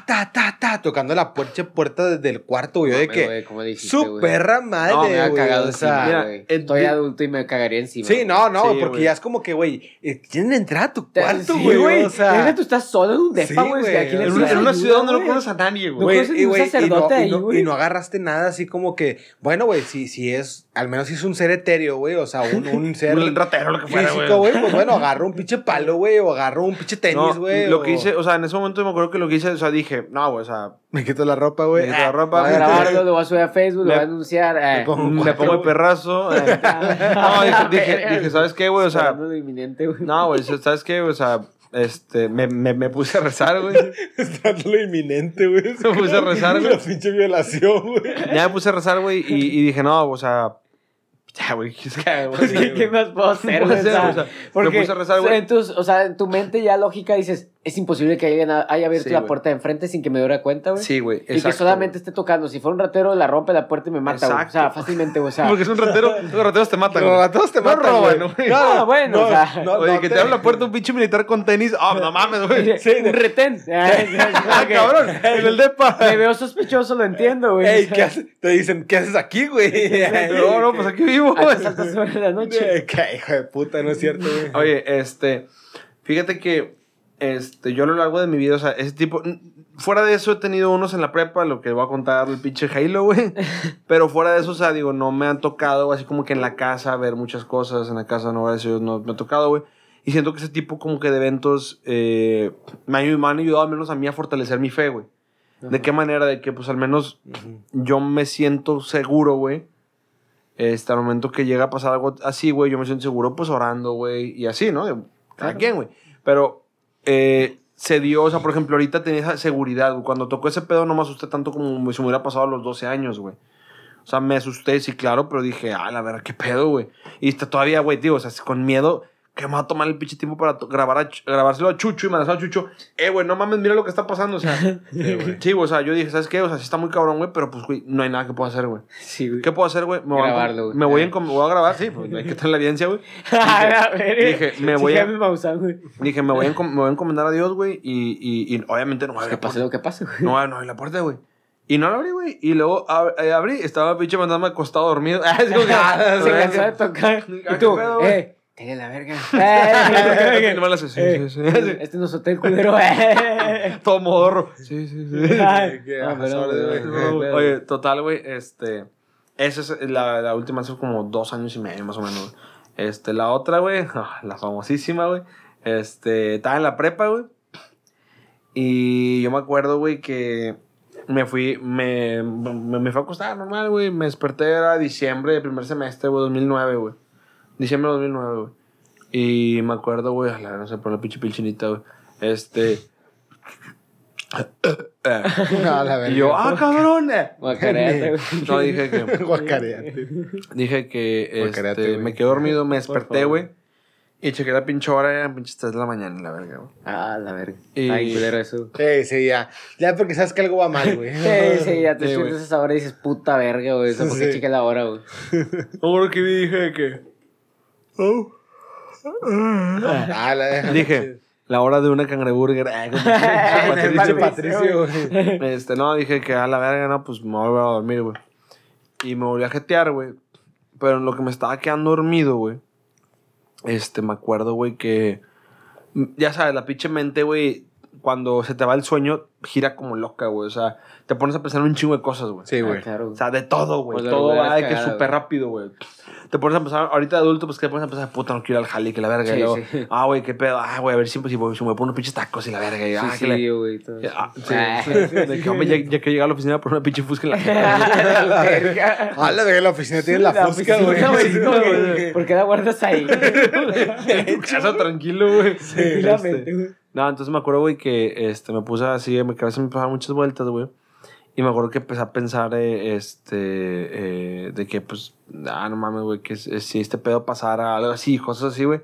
ta, ta, ta, tocando la puerta, puerta desde el cuarto, güey, yo de que, güey, ¿cómo dijiste, su güey? perra No, me madre, cagado o sea, Estoy adulto y me cagaría encima. Sí, no, no, Sí, porque güey. ya es como que, güey, eh, quieren entrar a tu cuarto, sí, güey, o sea, tú estás solo en un depa, güey. güey, ¿a quién le En una, ciudad donde no conoces a nadie, güey. Y, no, sacerdote y ahí, no- güey. y no agarraste nada así como que, bueno, güey, si, si es, al menos si es un ser etéreo, güey, o sea, un, un *laughs* ser Un ratero, lo que fuera, físico, güey, pues bueno, agarro un pinche palo, güey, o agarro un pinche tenis, No, güey. lo o- que hice, o sea, en ese momento me acuerdo que lo que hice, o sea, dije, no, güey, o sea, Me quito la ropa, güey. Me quito la ropa, Voy a grabarlo, lo voy a subir a Facebook, lo voy a anunciar. eh. me pongo- me pongo el perrazo. eh. *laughs* No, dije, dije, dije, ¿sabes qué, güey? O sea, no, güey, ¿sabes qué, güey? O sea, este, me, me, me puse a rezar, güey. *laughs* Está lo inminente, güey. Me puse a rezar, *laughs* güey. La pinche violación, güey. Ya me puse a rezar, güey, y, y dije, no, o sea, ya, güey. *laughs* ¿qué- ¿qué, qué más puedo hacer, *laughs* güey? O sea, me porque puse a rezar, güey. En, tus- o sea, en tu mente ya lógica dices, es imposible que alguien ha- haya abierto Sí, la puerta de enfrente sin que me diera cuenta, güey. Sí, güey. Y que solamente esté tocando. Si fuera un ratero, la rompe la puerta y me mata, güey. O sea, fácilmente, güey. O *laughs* sea, Porque es un ratero, los rateros te matan, Los rateros te No matan, roban, güey. güey. Ah, bueno, o sea. Oye, que te abre la puerta un pinche militar con tenis. Ah, no mames, güey. un retén. *laughs* Ah, cabrón. En el depa. Me veo sospechoso, lo entiendo, güey. Ey, ¿qué haces? Te dicen, ¿qué haces aquí, güey? *laughs* No, no, pues aquí vivo, A güey. horas de la noche. Qué hijo de puta, no es cierto, güey. Oye, este, fíjate que este, yo a lo largo de mi vida, o sea, ese tipo, fuera de eso he tenido unos en la prepa, lo que voy a contar el pinche Halo, güey. *laughs* Pero fuera de eso, o sea, digo, no me han tocado, así como que en la casa, ver muchas cosas, en la casa no, gracias no me ha tocado, güey. Y siento que ese tipo como que de eventos eh, me, han, ayudado al menos a mí a fortalecer mi fe, güey. ¿De qué manera? De que pues al menos yo me siento seguro, güey. Este, al momento que llega a pasar algo así, güey, yo me siento seguro pues orando, güey, y así, ¿no? Cada Claro. quien, güey. Pero eh, se dio, o sea, por ejemplo, ahorita tenía esa seguridad. Cuando tocó ese pedo no me asusté tanto como si me hubiera pasado a los 12 años, güey. O sea, me asusté, sí, claro, pero dije, ah, la verdad, qué pedo, güey. Y está todavía, güey, tío, o sea, con miedo, que me va a tomar el pinche tiempo para grabar a grabárselo a Chucho y mandárselo a Chucho. Eh, güey, no mames, mira lo que está pasando, o sea. *laughs* sí, güey, o sea, yo dije, ¿sabes qué? O sea, sí está muy cabrón, güey, pero pues, güey, no hay nada que pueda hacer, güey. Sí, güey. ¿Qué puedo hacer, güey? Me voy a- Grabarlo, güey. Me voy, a encom- me voy a grabar, sí, pues hay que tener la evidencia, güey. *laughs* A ver, dije, me voy a-. Dije, me voy a, encom- me voy a encomendar a Dios, güey, y, y, y obviamente no voy a Que abrir la pase lo que pase, güey. No, no abrí la puerta, güey. Y no la abrí, güey. Y luego ab- eh, abrí, estaba pinche mandándome acostado dormido. *laughs* Ah, es como que- Se cansó de tocar. Y qué tú, pedo, eh, tenga la verga. *laughs* Eh, *laughs* eh. Este no es hotel culero. eh. *laughs* Todo modorro. Sí, sí, sí. Ay, qué no, pero. Oye, total, güey, este... Esa es la, la última hace como dos años y medio, más o menos. Este, la otra, güey, ah, la famosísima, güey. Este, estaba en la prepa, güey. Y yo me acuerdo, güey, que me fui, me, me, me fui a acostar normal, güey. Me desperté, era diciembre del primer semestre, güey, 2009, güey. Diciembre de 2009, güey. Y me acuerdo, güey, a la- no sé, por la pinche pilchinita, güey. Este... *laughs* A la verga. y yo, ah, cabrón. Guacareate, güey. No, dije que... *laughs* Guacareate. Dije que Guacareate, este, me quedé dormido, me desperté, güey. Y chequé la pinche hora, eran pinches 3 de la mañana, la verga, güey. Ah, la verga. Y- Ay, culero eso. Sí, sí, ya. Ya porque sabes que algo va mal, güey. Sí, sí, ya te Sí, sientes esa hora y dices, puta verga, güey. O sea, ¿por qué Sí. chequé la hora, güey? Ahora que vi, dije que. Ah, la Dije, la hora de una cangreburger. Ay, como *laughs* Patricio, Patricio, Patricio, güey. Este, no, dije que a la verga, no, pues me voy a volver a dormir, güey. Y me volví a jetear, güey. Pero en lo que me estaba quedando dormido, güey. Este, me acuerdo, güey, que. Ya sabes, la pinche mente, güey, cuando se te va el sueño, gira como loca, güey. O sea, te pones a pensar un chingo de cosas, güey. Sí, güey. Ah, claro. O sea, de todo, güey. Pues todo va de que súper rápido, güey. Te pones a pensar, ahorita de adulto, pues que te pones a pensar, puta, no quiero ir al jale, que la verga. Sí, y luego, sí. *laughs* ah, güey, qué pedo. Ah, güey, a ver si, si, si me pongo unos pinches tacos y la verga. Y, ah, güey. Ah, sí, Ah. sí, sí, de que, hombre, ya, ya que llega a la oficina por una pinche fusca en la *laughs* La verga. Ah, la verga, la oficina tiene la, La fusca, güey. ¿Por qué la guardas ahí? *laughs* en casa tranquilo, güey. Tranquilamente, güey. No, entonces me acuerdo, güey, que este, me puse así, mi cabeza me pasaban muchas vueltas, güey. Y me acuerdo que empecé a pensar, eh, este, eh, de que, pues, ah, no mames, güey, que si este pedo pasara, algo así, cosas así, güey.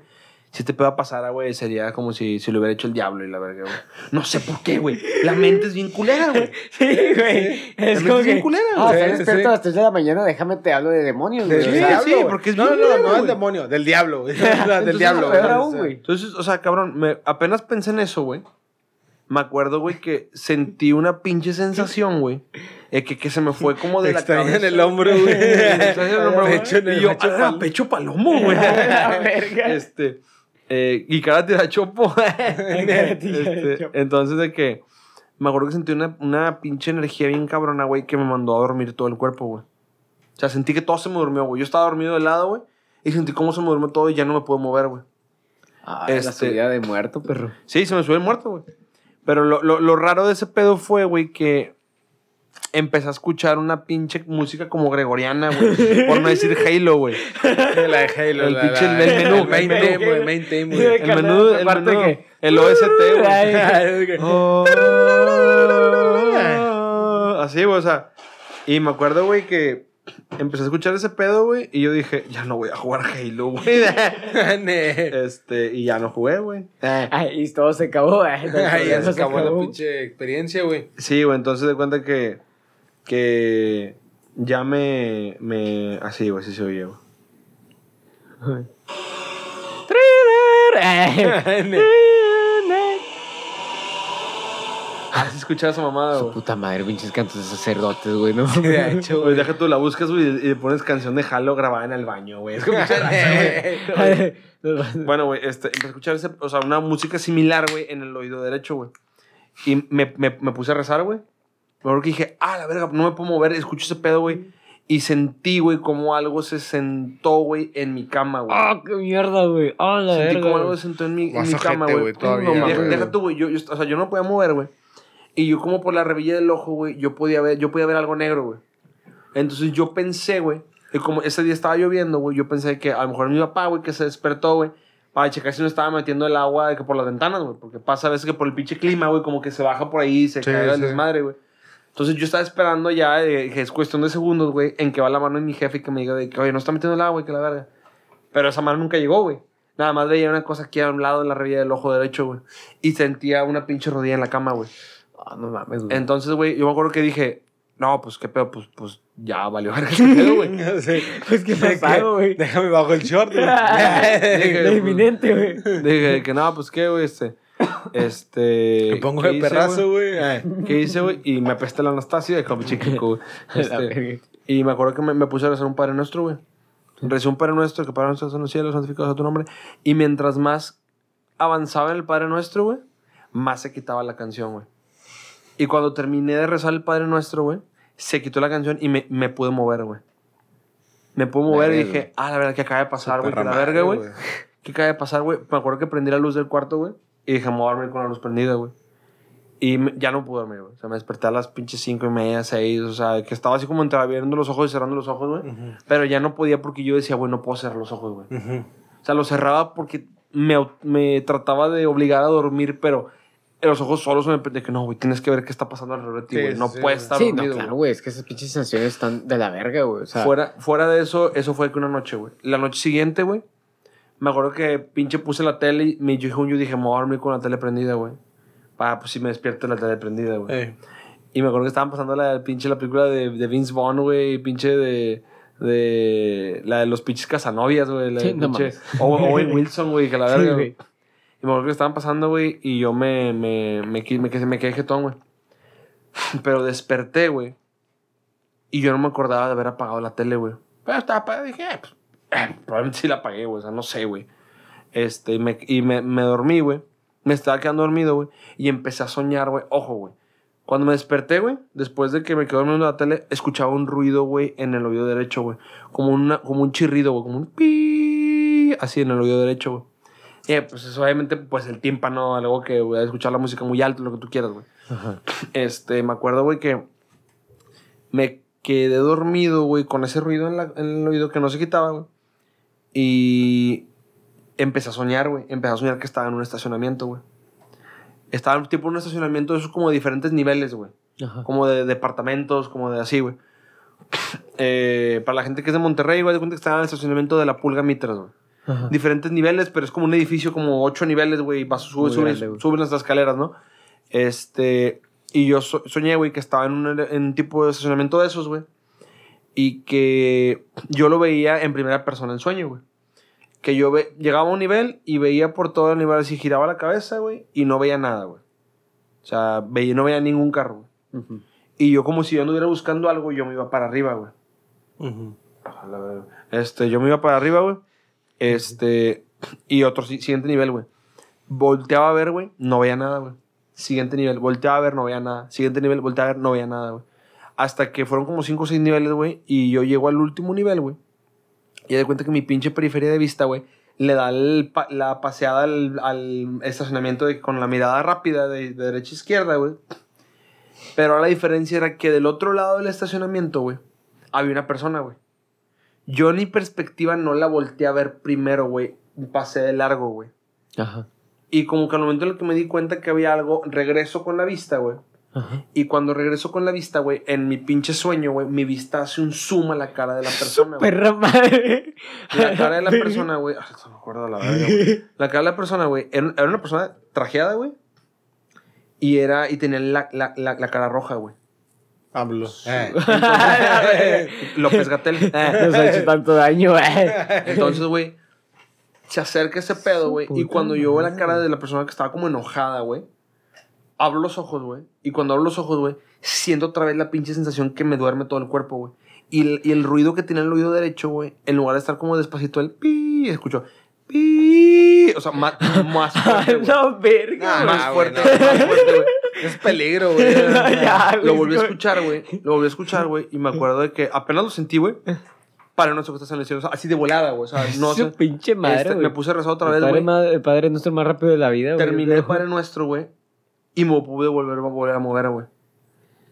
Si este pedo pasara, güey, sería como si, si lo hubiera hecho el diablo y la verga, güey. No sé por qué, güey. La mente es bien culera, güey. *laughs* Sí, güey. Es como es bien que. culera, Ah, güey. Sí, despierto sí. a las 3 de la mañana, déjame te hablo de demonios, güey. Del O Sí, sea, diablo, sí, porque es no, bien no, culero, no, güey. el demonio, del diablo, güey. *laughs* Entonces, del diablo, güey. Entonces, o sea, cabrón, me, apenas pensé en eso, güey. Me acuerdo, güey, que sentí una pinche sensación, güey. eh, que, que se me fue como de la Extraña cabeza. *laughs* en el hombro, güey. Extraña en el hombro, güey. Pecho en el y yo, pecho ah, palomo. pecho palomo, güey. *laughs* La verga. este, eh, y cara tira chopo. *laughs* Este, chopo. entonces, de que me acuerdo que sentí una, una pinche energía bien cabrona, güey, que me mandó a dormir todo el cuerpo, güey. O sea, sentí que todo se me durmió, güey. Yo estaba dormido de lado, güey. Y sentí cómo se me durmió todo y ya no me puedo mover, güey. Ah, la Este- subida de muerto, perro. Sí, se me subió el muerto, güey. Pero lo, lo, lo raro de ese pedo fue, güey, que empecé a escuchar una pinche música como gregoriana, güey. por no decir Halo, güey. La de Halo. El la- pinche la- el menú, El main el theme, güey. Main theme, güey. El menú, el menú. que- El OST, güey. *laughs* Oh. Así, güey, o sea. Y me acuerdo, güey, que empecé a escuchar ese pedo, güey, y yo dije, ya no voy a jugar Halo, güey. *laughs* este, y ya no jugué, güey. Ay, y todo se acabó. No, *laughs* Ahí ya se acabó la pinche experiencia, güey. Sí, güey, entonces de cuenta que, que ya me, me, así, güey, sí se oye, güey. *laughs* Ay, Ah, sí escuchaba esa mamada, Su güey. puta madre, pinches cantos de sacerdotes, güey, ¿no? De hecho, *laughs* Güey, deja tú, la buscas, güey, y le pones canción de Halo grabada en el baño, güey. Es como *laughs* güey. Bueno, güey, este, empecé a escuchar ese, o sea, una música similar, güey, en el oído derecho, güey. Y me, me, me puse a rezar, güey. Luego que dije, ah, la verga, no me puedo mover, escucho ese pedo, güey. Y sentí, güey, como algo se sentó, güey, en mi cama, güey. ¡Ah, qué mierda, güey! ¡Ah, la Sentí verga! como algo se sentó en mi, en mi cama, güey. No, deja tú, güey. Yo, yo- o sea, yo no podía mover, güey. Y yo como por la revilla del ojo, güey, yo podía ver, yo podía ver algo negro, güey. Entonces yo pensé, güey, que como ese día estaba lloviendo, güey, yo pensé que a lo mejor mi papá, güey, que se despertó, güey, para checar si no estaba metiendo el agua de que por las ventanas, güey. Porque pasa a veces que por el pinche clima, güey, como que se baja por ahí y se Sí, cae el sí. desmadre, güey. Entonces yo estaba esperando ya, eh, que es cuestión de segundos, güey, en que va la mano de mi jefe y que me diga de que, oye, no está metiendo el agua, güey, que la verga. Pero esa mano nunca llegó, güey. Nada más veía una cosa aquí a un lado de la revilla del ojo derecho, güey. Y sentía una pinche rodilla en la cama, güey. Ah, no mames, güey. Entonces, güey, yo me acuerdo que dije, no, pues qué pedo, pues, pues ya valió verga este pedo, güey. Pues, ¿qué De pasa, que, *laughs* güey? Déjame bajo el short, güey. *laughs* *laughs* De inminente, güey. Dije que no, pues qué, güey, este. Este. Me pongo ¿qué de perrazo, güey? Ay. ¿Qué hice, güey? Y me apesté la Anastasia como chiquico, güey. Este, y me acuerdo que me, me puse a rezar un Padre Nuestro, güey. Recé un Padre Nuestro, que Padre Nuestro en los cielos, santificado sea tu nombre. Y mientras más avanzaba en el Padre Nuestro, güey, más se quitaba la canción, güey. Y cuando terminé de rezar el Padre Nuestro, güey, se quitó la canción y me, me pude mover, güey. Me pude mover y dije, ah, la verdad que acaba de pasar, güey, que la verga, güey. *laughs* ¿Qué acaba de pasar, güey? Me acuerdo que prendí la luz del cuarto, güey, y dije, me voy a dormir con la luz prendida, güey. Y me- ya no pude dormir, güey. O sea, me desperté a las pinches cinco y media, seis. O sea, que estaba así como entreabriendo los ojos y cerrando los ojos, güey. Ujú, Pero ya no podía porque yo decía, güey, no puedo cerrar los ojos, güey. ujú. O sea, los cerraba porque me, me trataba de obligar a dormir, pero los ojos solos me de que no, güey, tienes que ver qué está pasando alrededor de ti, Sí, güey. No sí, puedes sí. estar Sí, no, dormido, claro, güey. Es que esas pinches sensaciones están de la verga, güey. O sea, Fuera, fuera de eso, eso fue que una noche, güey. La noche siguiente, güey, me acuerdo que pinche puse la tele y me yo, yo dije, me voy a dormir con la tele prendida, güey. Para, pues si me despierto la tele prendida, güey. Ey. Y me acuerdo que estaban pasando la pinche la película de, de Vince Vaughn, güey, y pinche de de la de los pinches casanovias, güey, la Sí, no pinche. Owen Wilson, güey, que la Sí, verga, güey. Y me acuerdo que estaban pasando, güey, y yo me me me me, me quedé jetón, güey. *laughs* Pero desperté, güey. Y yo no me acordaba de haber apagado la tele, güey. Pero estaba apagada, dije, eh, pues, eh, probablemente sí la apagué, güey, o sea, no sé, güey. Este, y me, y me, me dormí, güey. Me estaba quedando dormido, güey. Y empecé a soñar, güey. Ojo, güey. Cuando me desperté, güey, después de que me quedé dormido en la tele, escuchaba un ruido, güey, en el oído derecho, güey. Como, una, como un chirrido, güey. Como un pi así en el oído derecho, güey. Eh, pues eso, obviamente, pues el tímpano, algo que voy a escuchar la música muy alto, lo que tú quieras, güey. Ajá. Este, me acuerdo, güey, que me quedé dormido, güey, con ese ruido en, la- en el oído que no se quitaba, güey. Y empecé a soñar, güey. Empecé a soñar que estaba en un estacionamiento, güey. Estaba tipo en un estacionamiento de esos como de diferentes niveles, güey. Como de departamentos, como de así, güey. *clears throat* Eh, para la gente que es de Monterrey, güey, de cuenta que estaba en el estacionamiento de la Pulga Mitras, güey. Ajá. Diferentes niveles, pero es como un edificio como ocho niveles, güey. y Vas, subes, subes, grande, subes las escaleras, ¿no? Este. Y yo so- soñé, güey, que estaba en un, en un tipo de estacionamiento de esos, güey. Y que yo lo veía en primera persona en sueño, güey. Que yo ve- llegaba a un nivel y veía por todo el nivel así, giraba la cabeza, güey, y no veía nada, güey. O sea, veía, no veía ningún carro, güey. Ujú. Y yo como si yo anduviera buscando algo, yo me iba para arriba, güey. La verga. Este, yo me iba para arriba, güey. Este, y otro si- siguiente nivel, güey. Volteaba a ver, güey, no veía nada, güey. Siguiente nivel, volteaba a ver, no veía nada. Siguiente nivel, volteaba a ver, no veía nada, güey. Hasta que fueron como 5 o 6 niveles, güey. Y yo llego al último nivel, güey. Y de cuenta que mi pinche periferia de vista, güey, le da la paseada al, al estacionamiento con la mirada rápida de, de derecha a izquierda, güey. Pero la diferencia era que del otro lado del estacionamiento, güey, había una persona, güey. Yo en mi perspectiva no la volteé a ver primero, güey. Pasé de largo, güey. Ajá. Y como que al momento en el que me di cuenta que había algo, regreso con la vista, güey. Y cuando regreso con la vista, güey, en mi pinche sueño, güey, mi vista hace un zoom a la cara de la persona, güey. Perra madre. La cara de la persona, güey. No me acuerdo la verga, güey. La cara de la persona, güey. Era, era una persona trajeada, güey. Y era, y tenía la, la, la, la cara roja, güey. AMLO. Eh. *laughs* *laughs* López Gatel. Nos ha hecho tanto daño, güey. Entonces, güey, se acerca ese pedo, güey. Y cuando yo veo la cara de la persona que estaba como enojada, güey, abro los ojos, güey. Y cuando abro los ojos, güey, siento otra vez la pinche sensación que me duerme todo el cuerpo, güey. Y el, y el ruido que tiene el oído derecho, güey, en lugar de estar como despacito, el pi, escucho pi. O sea, más, más *laughs* fuerte, güey. La verga, Ah, Más fuerte, no. más fuerte, güey. Es peligro, güey. *laughs* Ya, Lo volví a escuchar, güey. Lo volví a escuchar, güey. Y me acuerdo de que apenas lo sentí, güey. Para no sé qué estás en el cielo. O sea, así de volada, güey. O sea, no Su sé. pinche madre, Este, me puse a rezar otra El vez, padre, güey. el padre nuestro más rápido de la vida, güey. Terminé el Padre Nuestro, güey. Y me pude volver, volver a mover, güey.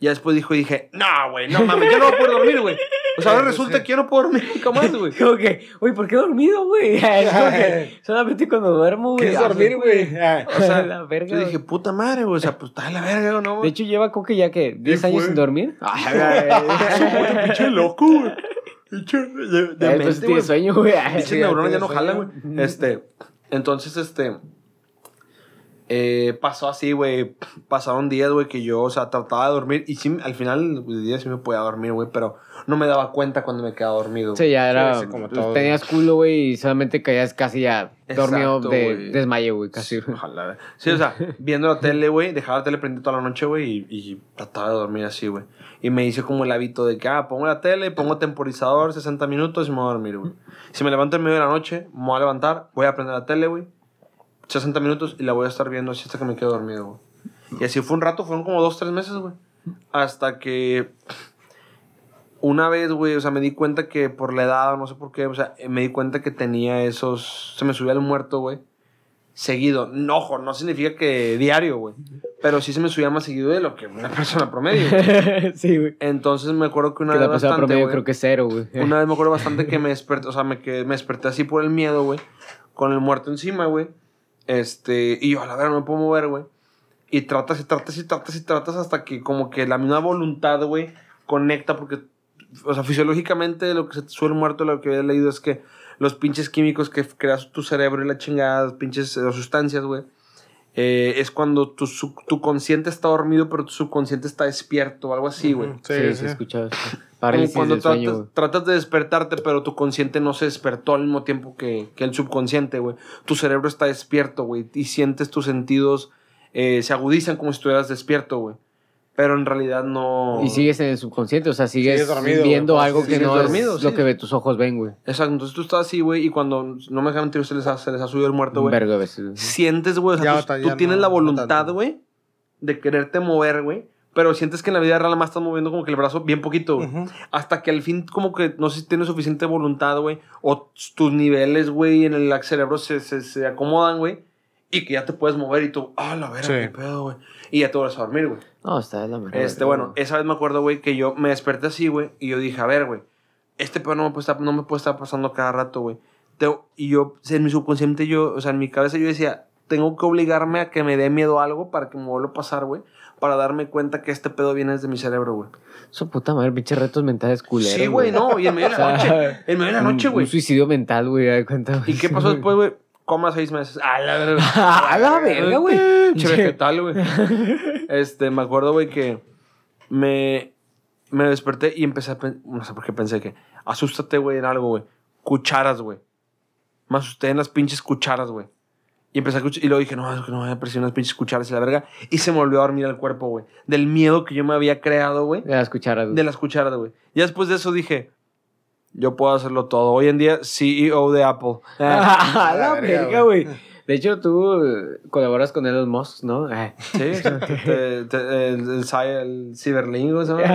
Ya después dijo y dije, no, güey, no mames, yo no voy a poder dormir, güey. O sea, ahora *laughs* resulta que yo no puedo dormir nunca más, güey. Como que, uy, ¿por qué he dormido, güey? *laughs* Solamente cuando duermo, güey. ¿Qué es ah, dormir, güey? Ah. O sea, *laughs* la verga. Yo dije, puta madre, güey. O sea, pues está de la verga, ¿no? De güey? hecho, lleva Coque ya que 10 años sin dormir. pinche loco, güey. Pinche de, de Eh, pues güey. sueño, güey. Pinches neuronas ya no jalan, güey. Este, entonces, este, eh, pasó así, güey. Pasaron días, güey, que yo, o sea, trataba de dormir. Y sí, al final del día sí me podía dormir, güey, pero no me daba cuenta cuando me quedaba dormido. Sí, ya era. Sí, como pues, todo. tenías culo, güey, y solamente caías casi ya dormido Exacto, de desmayo, güey, casi. Ojalá. Sí, o sea, *laughs* viendo la tele, güey, dejaba la tele prendida toda la noche, güey, y, y trataba de dormir así, güey. Y me hice como el hábito de que, ah, pongo la tele, pongo temporizador, 60 minutos y me voy a dormir, güey. Si me levanto en medio de la noche, me voy a levantar, voy a prender la tele, güey, 60 minutos y la voy a estar viendo así hasta que me quedo dormido, güey. Y así fue un rato, fueron como dos, tres meses, güey. Hasta que una vez, güey, o sea, me di cuenta que por la edad, o no sé por qué, o sea, me di cuenta que tenía esos. Se me subía el muerto, güey. Seguido. No, ojo, no significa que diario, güey. Pero sí se me subía más seguido de lo que una persona promedio. *laughs* sí, güey. Entonces me acuerdo que una Que vez la bastante, promedio creo que es cero, güey. una vez me acuerdo bastante que me desperté, o sea, me, que me desperté así por el miedo, güey. Con el muerto encima, güey. Este, y yo, a la verdad, no me puedo mover, güey. Y tratas y tratas y tratas y tratas hasta que como que la misma voluntad, güey, conecta porque, o sea, fisiológicamente lo que se te sube el muerto, lo que había leído es que los pinches químicos que creas tu cerebro y la chingada, las pinches eh, sustancias, güey, eh, es cuando tu, su- tu consciente está dormido, pero tu subconsciente está despierto, algo así, güey. Sí, Sí, sí, sí. he eso. Como Parálisis cuando del sueño, tratas, güey. tratas de despertarte, pero tu consciente no se despertó al mismo tiempo que, que el subconsciente, güey. Tu cerebro está despierto, güey, y sientes tus sentidos, eh, se agudizan como si estuvieras despierto, güey. Pero en realidad no... Y sigues en el subconsciente, o sea, sigues, Sigues dormido, viendo güey, algo que no dormido, es lo sí. que ve tus ojos ven, güey. Exacto, entonces tú estás así, güey, y cuando, no me dejan mentir, se les ha, se les ha subido el muerto, güey. Sientes, güey, o sea, Ya tú, ta- tú ya tienes no- la no voluntad, güey, de quererte mover, güey. Pero sientes que en la vida real más estás moviendo como que el brazo bien poquito, güey. Hasta que al fin, como que no sé si tienes suficiente voluntad, güey. O tus niveles, güey, en el cerebro se, se, se acomodan, güey. Y que ya te puedes mover y tú, ah, la verga, Sí. qué pedo, güey. Y ya te vuelves a dormir, güey. No, está de la mejor. Este, bueno, esa vez me acuerdo, güey, que yo me desperté así, güey. Y yo dije, a ver, güey. Este pedo no me puede estar, no me puede estar pasando cada rato, güey. Te- Y yo, en mi subconsciente, yo, o sea, en mi cabeza yo decía, tengo que obligarme a que me dé miedo a algo para que me vuelva a pasar, güey. Para darme cuenta que este pedo viene desde mi cerebro, güey. Su puta madre, pinches retos mentales culeros. Sí, güey, no. Y en medio de la *laughs* noche. En medio de la noche, güey. Un suicidio mental, güey, de cuenta. ¿Y qué pasó después, *laughs* güey? Coma seis meses. A la verga. *laughs* A la verga, güey. Che vegetal, güey. Este, me acuerdo, güey, que me, me desperté y empecé a pen- no sé por qué pensé que asústate, güey, en algo, güey. Cucharas, güey. Me asusté en las pinches cucharas, güey. Y empecé a escuchar, y luego dije, no, es que no voy a presionar las pinches cucharas y la verga. Y se me volvió a dormir el cuerpo, güey. Del miedo que yo me había creado, güey. De las cucharas, güey. De las cucharas, güey. Y después de eso dije, yo puedo hacerlo todo. Hoy en día, CEO de Apple. *laughs* A la la verga, güey. De hecho, tú eh, colaboras con Elon Musk, ¿no? *laughs* Eh, Sí, te- te- el, el, el.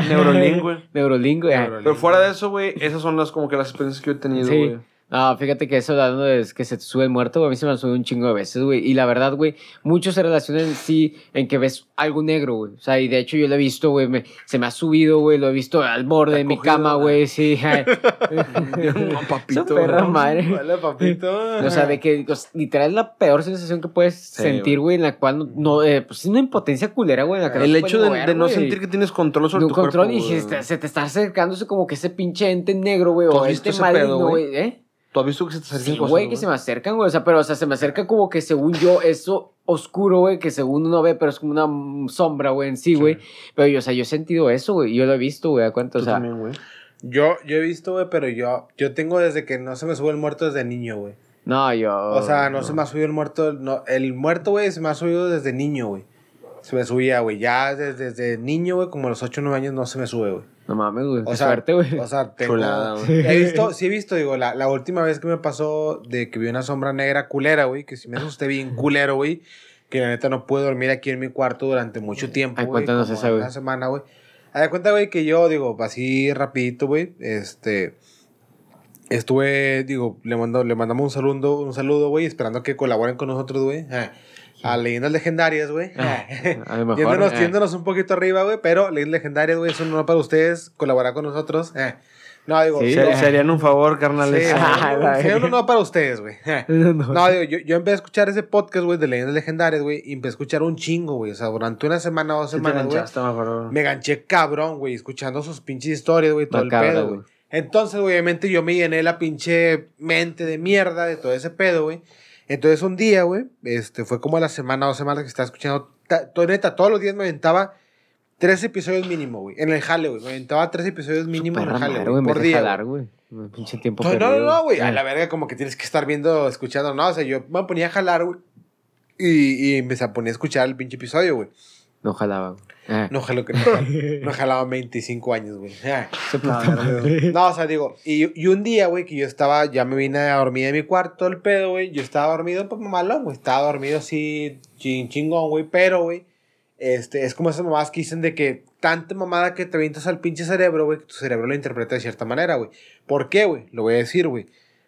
Neurolink, güey. *laughs* Neurolink, güey. Neurolink. Pero fuera de eso, güey, esas son las como que las experiencias que yo he tenido, Sí. No, fíjate que eso hablando de que se te sube el muerto, a mí se me ha subido un chingo de veces, güey. Y la verdad, güey, mucho se relaciona en sí en que ves algo negro, güey. O sea, y de hecho yo lo he visto, güey, me- se me ha subido, güey, lo he visto al borde de mi cogido, cama, güey. sí. *laughs* *laughs* No, papito. Perra ¿no? madre. Vale, papito. O sea, de que o sea, literal es la peor sensación que puedes Sí, sentir, güey, en la cual no, no, eh, pues es una impotencia culera, güey, en la que no El hecho de, mover, de no sentir que tienes control sobre de tu control cuerpo. y se, se te está acercándose como que ese pinche ente negro, güey, ¿Tú o pedo, maligno, güey? güey, ¿eh? ¿Tú has visto que se te acercan Sí, cosas, güey, que se me acercan, güey. O sea, pero, o sea, se me acerca como que según yo, eso oscuro, güey, que según uno ve, pero es como una sombra, güey, en sí, güey. Pero yo, o sea, yo he sentido eso, güey. Yo lo he visto, güey, a cuenta, o sea. también, güey. Yo, yo he visto, güey, pero yo, yo tengo desde que no se me sube el muerto desde niño, güey. No, yo. O sea, no, se me ha subido el muerto. No, el muerto, güey, se me ha subido desde niño, güey. Se me subía, güey. Ya desde, desde niño, güey, como a los 8 o 9 años no se me sube, güey. No mames, güey. O sea, suerte, güey. O sea, tengo... Chulada, güey. He visto, *laughs* sí he visto, digo, la, la última vez que me pasó de que vi una sombra negra culera, güey, que si me asusté bien culero, güey, que la neta no pude dormir aquí en mi cuarto durante mucho tiempo, Ay, güey. cuéntanos esa, güey. Una semana, güey. Haz cuenta, güey, que yo, digo, así rapidito, güey, este... Estuve, digo, le, mando, le mandamos un saludo, un saludo, güey, esperando que colaboren con nosotros, güey. ah, A leyendas legendarias, güey. Ah, *laughs* Yéndonos, eh. yéndonos un poquito arriba, güey, pero leyendas legendarias, güey, es un honor para ustedes colaborar con nosotros. eh. No, digo, Sí. no, Se- un favor, carnales. Sí, no, *laughs* honor para ustedes, güey. *laughs* No, no. No, digo, yo, yo empecé a escuchar ese podcast, güey, de leyendas legendarias, güey, y empecé a escuchar un chingo, güey. O sea, durante una semana o dos semanas, güey. Me ganché cabrón, güey, escuchando sus pinches historias, güey, todo Macabra, el pedo, güey. Entonces, obviamente, yo me llené la pinche mente de mierda de todo ese pedo, güey. Entonces, un día, güey, este, fue como la semana dos semanas que estaba escuchando, to- neta, todos los días me aventaba tres episodios mínimo, güey, en el jale, güey. Me aventaba tres episodios mínimo en el jale, güey, por día. jalar, güey. pinche tiempo No, no, no, güey, a la verga como que tienes que estar viendo, escuchando, no, o sea, yo me ponía a jalar, güey, y, y empecé a poner a escuchar el pinche episodio, güey. No jalaba, güey. Eh. No jaló que *laughs* no, no jalaba 25 años, güey. Ah. No, o sea, digo, y, y un día, güey, que yo estaba, ya me vine a dormir en mi cuarto, el pedo, güey, yo estaba dormido, pues malón, güey, estaba dormido así, chin, chingón, güey, pero, güey, este, es como esas mamadas que dicen de que tanta mamada que te avientas al pinche cerebro, güey, que tu cerebro lo interpreta de cierta manera, güey. ¿Por qué, güey? Lo voy a decir, güey.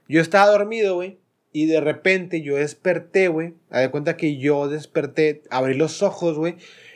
Yo estaba dormido, güey, y de repente yo desperté, güey, a de cuenta que yo desperté, abrí los ojos, güey,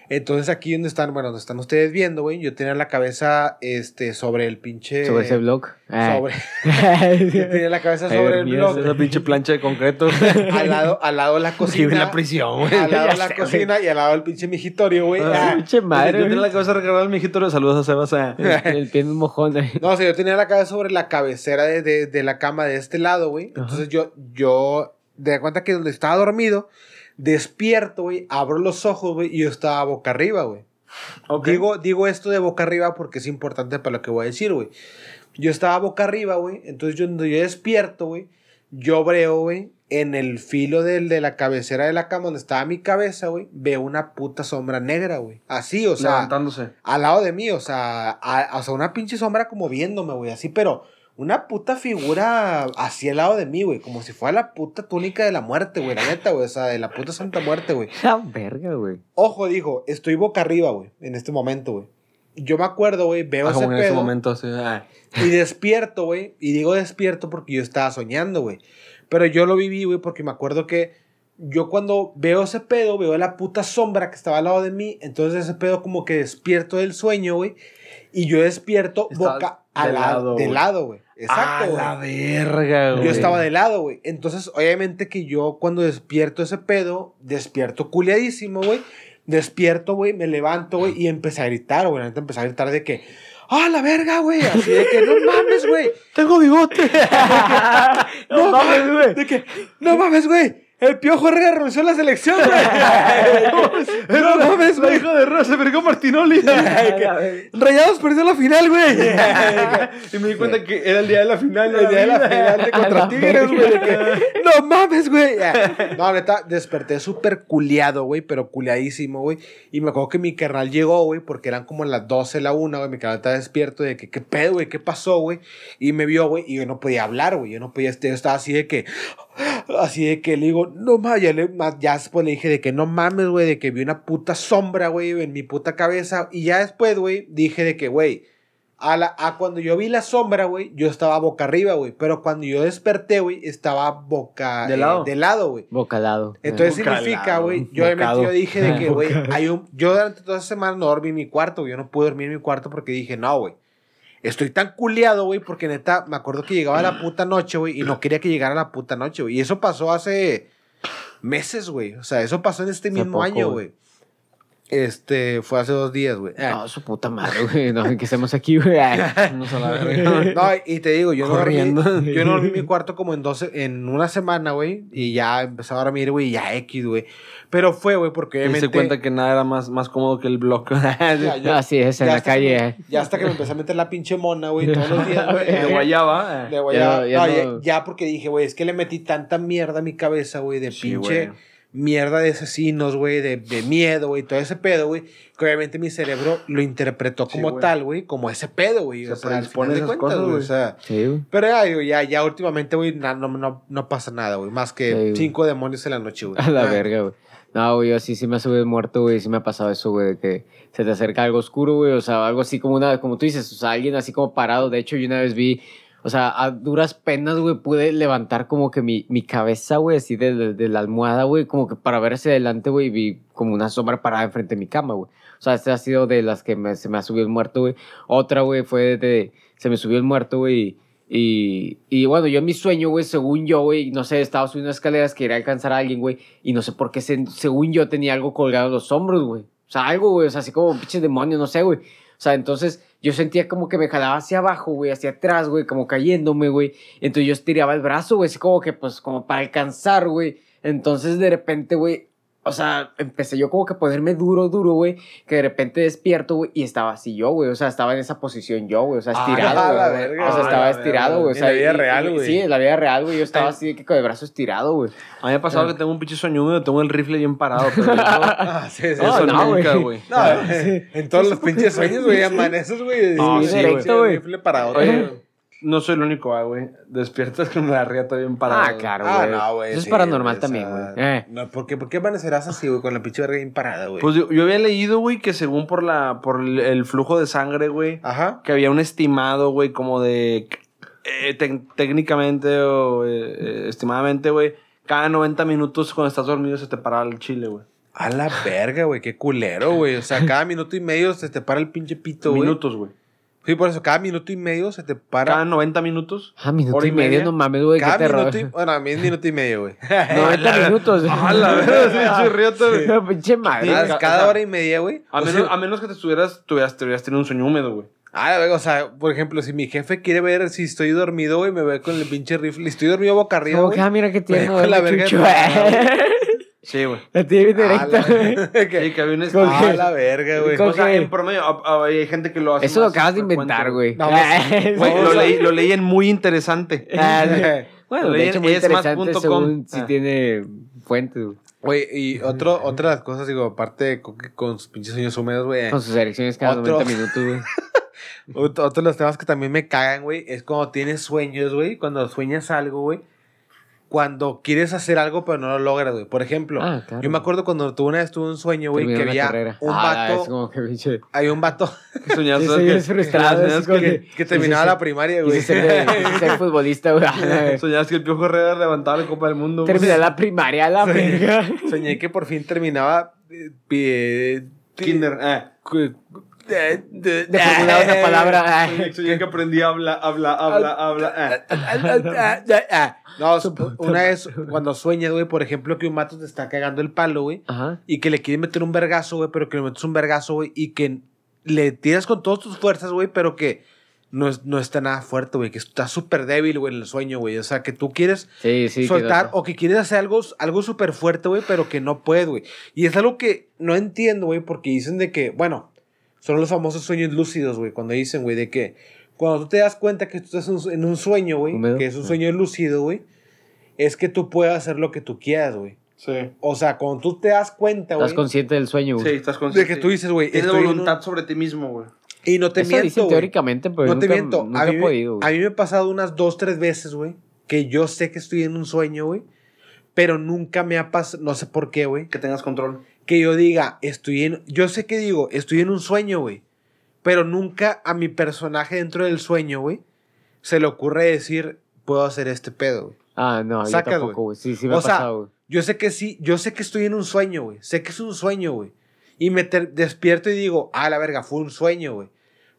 entonces aquí donde están, bueno, donde están ustedes viendo, güey, yo tenía la cabeza, este, sobre el pinche... Sobre ese blog. Eh. Sobre... Yo *laughs* *laughs* tenía la cabeza Ay, sobre el blog. Esa pinche plancha de concreto. *laughs* Al lado, al lado de la Vive cocina. en la prisión, güey. Al lado de la sé, cocina y al lado del pinche mijitorio, güey. Ah, Ah. Pinche madre, Yo güey. la cabeza recargada al mijito. Saludos a Sebas. eh. El pie en un mojón. eh. No, o sea, yo tenía la cabeza sobre la cabecera de, de, de la cama de este lado, güey. Entonces yo, yo, de cuenta que donde estaba dormido, despierto, güey, abro los ojos, güey, y yo estaba boca arriba, güey. Ok. Digo, digo esto de boca arriba porque es importante para lo que voy a decir, güey. Yo estaba boca arriba, güey. Entonces, yo, yo despierto, güey, yo veo, güey, en el filo del, de la cabecera de la cama donde estaba mi cabeza, güey, veo una puta sombra negra, güey. Así, o sea, levantándose. al lado de mí, o sea, a- o sea, una pinche sombra como viéndome, güey, así, pero una puta figura así al lado de mí, güey, como si fuera la puta túnica de la muerte, güey, la neta, güey, o sea, de la puta santa muerte, güey. *laughs* La verga, güey. Ojo, dijo, estoy boca arriba, güey, en este momento, güey. Yo me acuerdo, güey, veo Ah, ese como en ese momento. así, ah. y despierto, güey. Y digo despierto porque yo estaba soñando, güey. Pero yo lo viví, güey, porque me acuerdo que yo cuando veo ese pedo, veo la puta sombra que estaba al lado de mí. Entonces ese pedo como que despierto del sueño, güey. Y yo despierto boca de lado, de güey. lado, güey. Exacto, güey. la verga, güey. Yo estaba de lado, güey. Entonces, obviamente que yo cuando despierto ese pedo, despierto culiadísimo, güey. Despierto, güey, me levanto, güey, y empecé a gritar, güey. Empecé a gritar de que, ¡ah, la verga, güey! Así de que, no mames, güey. *laughs* Tengo bigote. *laughs* no mames, güey. De que, no mames, güey. El Piojo Herrera renunció a la selección, güey. *laughs* no mames, güey. hijo de Rosa, pero Martinoli. *laughs* Rayados perdió la final, güey. *laughs* y me di cuenta que era el día de la final. El día de la final de contra Tigres, güey. No mames, güey. No, neta, desperté súper culiado, güey, pero culiadísimo, güey. Y me acuerdo que mi carnal llegó, güey, porque eran como las 12, la 1, güey. Mi carnal estaba despierto de que, ¿qué pedo, güey? ¿Qué pasó, güey? Y me vio, güey, y yo no podía hablar, güey. Yo no podía, yo estaba así de que, así de que le digo, no mames, ya, le- ya después le dije de que no mames, güey, de que vi una puta sombra, güey, en mi puta cabeza. Y ya después, güey, dije de que, güey, A, la, a cuando yo vi la sombra, güey, yo estaba boca arriba, güey. Pero cuando yo desperté, güey, estaba boca ¿De eh, lado? de lado, güey. Bocalado. Entonces Bocalado, significa, güey, yo yo dije de que, *laughs* güey, hay un, yo durante toda esa semana no dormí en mi cuarto, güey, yo no pude dormir en mi cuarto porque dije, no, güey, estoy tan culeado, güey, porque neta, me acuerdo que llegaba la puta noche, güey, y no quería que llegara la puta noche, güey, y eso pasó hace meses, güey, o sea, eso pasó en este mismo poco, año, güey. Este, fue hace dos días, güey. No, su puta madre, güey. No, que estemos aquí, güey. Ay, Vamos a la verga. *laughs* No, y te digo, yo no, dormí, yo no dormí mi cuarto como en 12, en una semana, güey, y ya empezaba a dormir, güey, y ya X, güey. Pero fue, güey, porque Te diste obviamente... cuenta que nada era más, más cómodo que el *laughs* ya- Así es, en la calle. que ya hasta que me empecé a meter la pinche mona, güey, todos los días, güey. de guayaba. De eh. guayaba. Ya- ya No, no- porque dije, güey, es que le metí tanta mierda a mi cabeza, güey, de Sí, pinche. Mierda de asesinos, güey, de, de miedo, güey, todo ese pedo, güey, que obviamente mi cerebro lo interpretó Sí, como güey. tal, güey, como ese pedo, güey. Se O sea, predispone esas cuentas, cosas, güey, o sea... Sí, güey. Pero ya, ya, ya últimamente, güey, no, no, no pasa nada, güey, más que Sí, güey. cinco demonios en la noche, güey. *laughs* A la Ah. verga, güey. No, güey, yo sí, sí me ha subido muerto, güey. Sí me ha pasado eso, güey, de que se te acerca algo oscuro, güey. O sea, algo así como una, como tú dices, o sea, alguien así como parado. De hecho, yo una vez vi, o sea, a duras penas, güey, pude levantar como que mi, mi cabeza, güey, así de, de- la almohada, güey, como que para ver hacia adelante, güey, vi como una sombra parada enfrente de mi cama, güey. O sea, esta ha sido de las que se me ha subido el muerto, güey. Otra, güey, fue de, se me subió el muerto, güey. Y, y bueno, yo en mi sueño, güey, según yo, güey, no sé, estaba subiendo escaleras, quería alcanzar a alguien, güey, y no sé por qué, se- según yo, tenía algo colgado en los hombros, güey. O sea, algo, güey, o sea, así como un pinche demonio, no sé, güey. O sea, entonces yo sentía como que me jalaba hacia abajo, güey, hacia atrás, güey, como cayéndome, güey. Entonces yo estiraba el brazo, güey, así como que, pues, como para alcanzar, güey. Entonces de repente, güey, o sea, empecé yo como que a ponerme duro, duro, güey, que de repente despierto, güey, y estaba así yo, güey, o sea, estaba en esa posición yo, güey, o sea, Ah, estirado, *laughs* la güey. verga. O sea, estaba estirado, güey. o En sea, la vida y- real, güey. Sí, en la vida real, güey, yo estaba así de que con el brazo estirado, güey. A mí me ha pasado que tengo un pinche sueño húmedo, tengo el rifle bien parado. Pero eso, *laughs* Ah, sí, sí, eso no, nunca, güey. No, en todos los pinches sueños, güey, amaneces, güey. Sí, sí, directo, güey. rifle para otro. Oye, no soy el único, ah, güey. Despiertas con la riata bien parada. Ah, güey. claro, Ah, güey. no, güey. Eso es paranormal también, güey. Eh. No, ¿por qué, ¿por qué amanecerás así, güey, con la pinche verga bien parada, güey? Pues yo, yo había leído, güey, que según por la por el, el flujo de sangre, güey, Ajá. que había un estimado, güey, como de eh, técnicamente o eh, estimadamente, güey, cada 90 minutos cuando estás dormido se te para el chile, güey. A la verga, güey, qué culero, güey. O sea, cada *laughs* minuto y medio se te para el pinche pito, güey. Minutos, güey. Sí, por eso, cada minuto y medio se te para. Cada 90 minutos. Ah, minuto Hora y y medio, media. no mames, güey, cada minuto y... Bueno, a mí es minuto y medio, güey. *laughs* 90 *laughs* minutos. *laughs* Ah, la verdad, sí, chirriota, güey. No, pinche madre. cada, ca- cada o sea, hora y media, güey. A O menos, sea, a menos que te estuvieras, tuvieras, te hubieras tenido un sueño húmedo, güey. Ah, o sea, por ejemplo, si mi jefe quiere ver si estoy dormido, güey, me ve con el pinche rifle. Estoy dormido boca arriba, Como güey. que, ah, mira qué tierno, con la verga Sí, güey. La tiene Ah, directa, güey. *laughs* Sí, que- había un Con- Ah, la verga, güey. O sea, en promedio, a- a- hay gente que lo hace Eso lo acabas de inventar, güey. No, *laughs* Güey, lo a- leí, lo leí en muy interesante. *laughs* Ah. Bueno, de Leí hecho, en muy interesante según si Ah. tiene fuentes, güey. Güey, y otro, otra de las cosas, digo, aparte de con, con sus pinches sueños húmedos, güey. Con sus erecciones cada Otro. 90 minutos, güey. Otro de los temas que también me cagan, güey, es cuando tienes sueños, güey. Cuando sueñas algo, güey. Cuando quieres hacer algo, pero no lo logras, güey. Por ejemplo, Ah, claro. yo me acuerdo cuando tuve una vez tuve un sueño, güey, que había carrera. un Ah, vato. Es como que. Hay un vato *laughs* *laughs* Que soñabas, Sí, ¿sabes sí, que- es frustrado, que- que terminaba la primaria, güey. Ser, ser futbolista, güey. *laughs* Soñabas que el Piojo Herrera levantaba la Copa del Mundo. güey. Terminé la primaria, la verga. Soñé que por fin terminaba. eh, eh, Kinder. Ah. De, de- De formular una palabra. *laughs* Soñé- Soñé que aprendí a hablar, habla, habla, habla. ah. *laughs* No, una vez cuando sueñas, güey, por ejemplo, que un mato te está cagando el palo, güey, y que le quiere meter un vergazo, güey, pero que le metes un vergazo, güey, y que le tiras con todas tus fuerzas, güey, pero que no, es- no está nada fuerte, güey, que está súper débil, güey, en el sueño, güey. O sea, que tú quieres Sí, sí. soltar o que quieres hacer algo, algo súper fuerte, güey, pero que no puedes, güey. Y es algo que no entiendo, güey, porque dicen de que, bueno, son los famosos sueños lúcidos, güey, cuando dicen, güey, de que cuando tú te das cuenta que tú estás en un- sueño, güey, que es un Ah. sueño lúcido, güey, es que tú puedes hacer lo que tú quieras, güey. Sí. O sea, cuando tú te das cuenta, güey, Estás consciente del sueño, Sí, güey. estás de consciente. que tú dices, güey, Tienes un- voluntad sobre ti mismo, güey. y no te Eso miento, dicen teóricamente, pero no te miento. nunca a, mí, he podido, a mí me ha pasado unas dos, tres veces, güey, que yo sé que estoy en un sueño, güey, pero nunca me ha pasado, no sé por qué, güey, Que tengas control. Que yo diga, estoy en, yo sé que digo, estoy en un sueño, güey, pero nunca a mi personaje dentro del sueño, güey, se le ocurre decir, puedo hacer este pedo, güey. Ah, no, Sacas, yo tampoco, güey. Sí, sí me O ha sea, pasado, güey. Yo sé que sí, yo sé que estoy en un sueño, güey. Sé que es un sueño, güey. Y me despierto y digo, ah, la verga, fue un sueño, güey.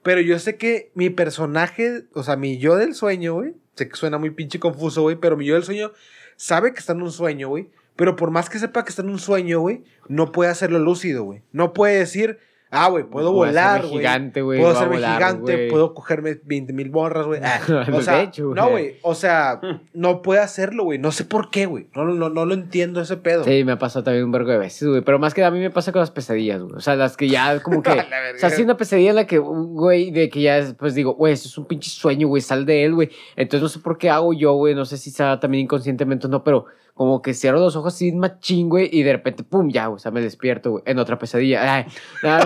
Pero yo sé que mi personaje, o sea, mi yo del sueño, güey, sé que suena muy pinche confuso, güey, pero mi yo del sueño sabe que está en un sueño, güey. Pero por más que sepa que está en un sueño, güey, no puede hacerlo lúcido, güey. No puede decir, ah, güey, puedo volar, güey. gigante, güey. Puedo hacerme volar, gigante, puedo cogerme 20 mil borras, güey. *laughs* Ah, o sea, hecho, no, güey. O sea, *laughs* no puede hacerlo, güey. No sé por qué, güey. No, no, no lo entiendo ese pedo. Sí, me ha pasado también un vergo de veces, güey. Pero más que a mí me pasa con las pesadillas, güey. O sea, las que ya *laughs* como que... O sea, sí una pesadilla en la que, güey, de que ya pues digo, güey, esto es un pinche sueño, güey, sal de él, güey. Entonces no sé por qué hago yo, güey. No sé si sea también inconscientemente o no, pero como que cierro los ojos así machín, güey, y de repente, pum, ya, o sea, me despierto, güey, en otra pesadilla. *laughs* Ay, no,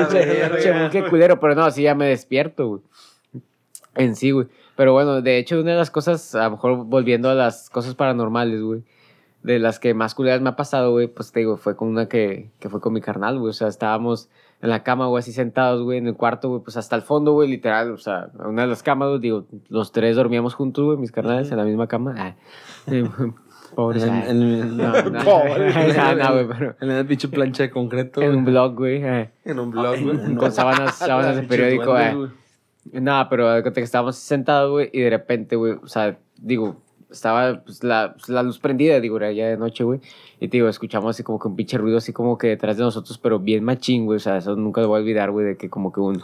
no, che, qué culero, pero no, así ya me despierto, güey. En sí, güey. Pero bueno, de hecho, una de las cosas, a lo mejor volviendo a las cosas paranormales, güey, de las que más culeras me ha pasado, güey, pues te digo, fue con una que, que fue con mi carnal, güey. O sea, estábamos en la cama, güey, así sentados, güey, en el cuarto, güey, pues hasta el fondo, güey, literal. O sea, en una de las camas, güey, digo, los tres dormíamos juntos, güey, mis carnales, en la misma cama. Ah, sí, *laughs* Pobres. En- ah. en- No, no, *laughs* Pobre. *laughs* no, no, güey, pero En la pinche plancha de concreto. en un güey. blog, güey. eh, En un blog, güey. Con sábanas, sábanas de periódico, eh. güey. Nada, pero que estábamos sentados, güey, y de repente, güey, o sea, digo, estaba pues, la, pues, la luz prendida, digo, era ya de noche, güey, y te digo, escuchamos así como que un pinche ruido así como que detrás de nosotros, pero bien machín, güey, o sea, eso nunca lo voy a olvidar, güey, de que como que un...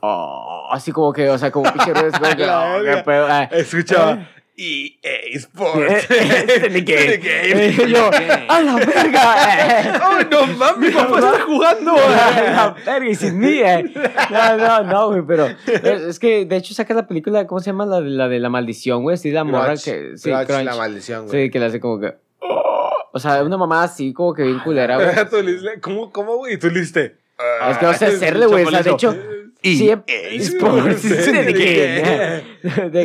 Oh, así como que, o sea, como un pinche ruido, así como *laughs* que, La oh, qué verga. pedo, ah. Escuchaba. EA Sports. Este ni qué. *laughs* game. Yo, a la verga. *laughs* ¡Ay, no mames! Mi papá está jugando, güey. La verga, y sin mí, eh. No, no, no, güey, pero es, que de hecho sacas la película, ¿cómo se llama? La de la, de la maldición, güey. Sí, la morra que. Sí, Grudge. la maldición, güey. Sí, que le hace como que. O sea, una mamá así, como que bien culera, güey. *laughs* ¿Cómo, cómo, güey? Y tú le diste. Es que no sé hacerle, güey. O sea, de hecho. Siempre, Sports. Sí, *laughs* de,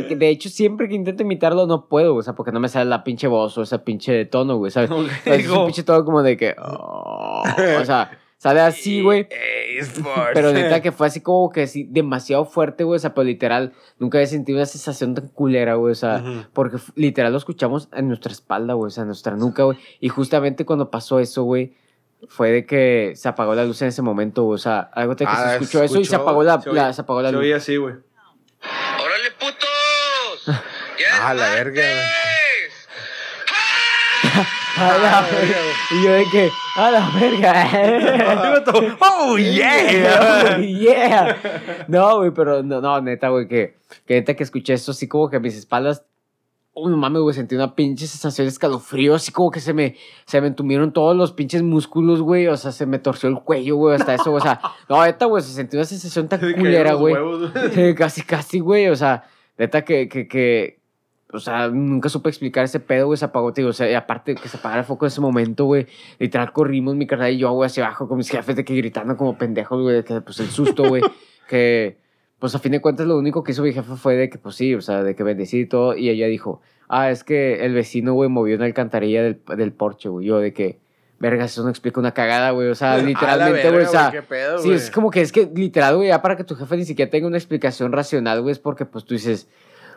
que- de, hecho, siempre que intento imitarlo no puedo, o sea, porque no me sale la pinche voz o ese pinche tono, güey, ¿sabes? Ok, *laughs* O sea, es un pinche tono como de que. oh, o sea, sale así, güey. *laughs* Pero neta que fue así como que sí, demasiado fuerte, güey. O sea, pero literal, nunca había sentido una sensación tan culera, güey. O sea, porque literal lo escuchamos en nuestra espalda, güey. O sea, en nuestra nuca, güey. Y justamente cuando pasó eso, güey, fue de que se apagó la luz en ese momento, güey. O sea, algo de que Ah, se escuchó eso y se apagó la, se la- se apagó la Se luz. oía así, güey. ¡Órale, putos! *laughs* ¡Ya Ah, la verga, güey. A la verga. Y yo de que, a la verga. *laughs* ¡Oh, *laughs* yeah! Oh, yeah. No, güey, pero no, no, neta, güey, que, que neta que escuché eso así como que a mis espaldas. Oh, no mames, güey, sentí una pinche sensación de escalofrío, así como que se me, se me entumieron todos los pinches músculos, güey, o sea, se me torció el cuello, güey, hasta eso, o sea, no, neta, güey, se sentí una sensación tan culera, güey. casi, casi, güey, o sea, neta que, que, que, o sea, nunca supe explicar ese pedo, güey, se apagó, tío, o sea, y aparte que se apagara el foco en ese momento, güey, literal corrimos mi carnal y yo, güey, hacia abajo con mis jefes de que gritando como pendejos, güey, de que, pues, el susto, güey, *laughs* que, pues, a fin de cuentas, lo único que hizo mi jefe fue de que, pues, sí, o sea, de que bendecí y todo, y ella dijo, ah, es que el vecino, güey, movió una alcantarilla del, del porche, güey, yo de que, verga, eso no explica una cagada, güey, o sea, *laughs* literalmente, güey, o sea, ¿Qué pedo, Sí, es como que es que literal, güey, ya para que tu jefe ni siquiera tenga una explicación racional, güey, es porque pues tú dices,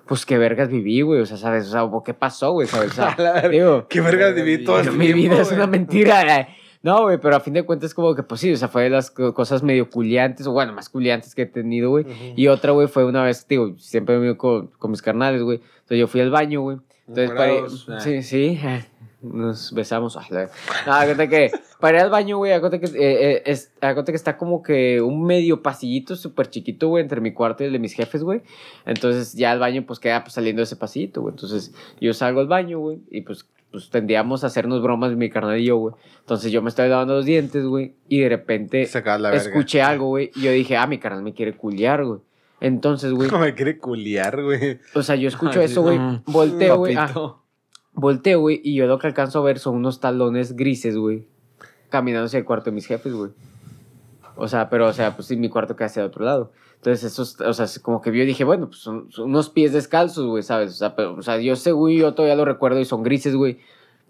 pues qué vergas viví, güey, o sea, ¿sabes? O sea, ¿qué pasó, güey? ¿Sabes? O sea, *laughs* digo, ¿Qué vergas viví todo este *laughs* mi tiempo, vida es una mentira. *laughs* eh. No, güey, pero a fin de cuentas como que pues sí, o sea, fue de las co- cosas medio culiantes, o bueno, más culiantes que he tenido, güey. Y otra, güey, fue una vez, digo, siempre me con, con mis carnales, güey. Entonces yo fui al baño, güey. Entonces, para, ah. sí, sí, eh, nos besamos. Ah, la- No, acuérdate que para ir al baño, güey, acuérdate que, eh, eh, es, acuérdate que está como que un medio pasillito súper chiquito, güey, entre mi cuarto y el de mis jefes, güey. Entonces ya el baño, pues queda pues, saliendo de ese pasillito, güey. Entonces yo salgo al baño, güey, y pues, pues tendríamos a hacernos bromas mi carnal y yo, güey. Entonces yo me estoy lavando los dientes, güey, y de repente la verga. escuché algo, güey, y yo dije, ah, mi carnal me quiere culiar, güey. Entonces, güey, *laughs* No me quiere culiar, güey. o sea, yo escucho Ay, eso, güey, volteo, güey. ah. Volteo, güey, y yo lo que alcanzo a ver son unos talones grises, güey, caminando hacia el cuarto de mis jefes, güey. O sea, pero, o sea, pues sí, mi cuarto queda hacia el otro lado. Entonces, esos, o sea, como que yo dije, bueno, pues son, unos pies descalzos, güey, ¿sabes? O sea, pero, o sea, yo según yo todavía lo recuerdo y son grises, güey.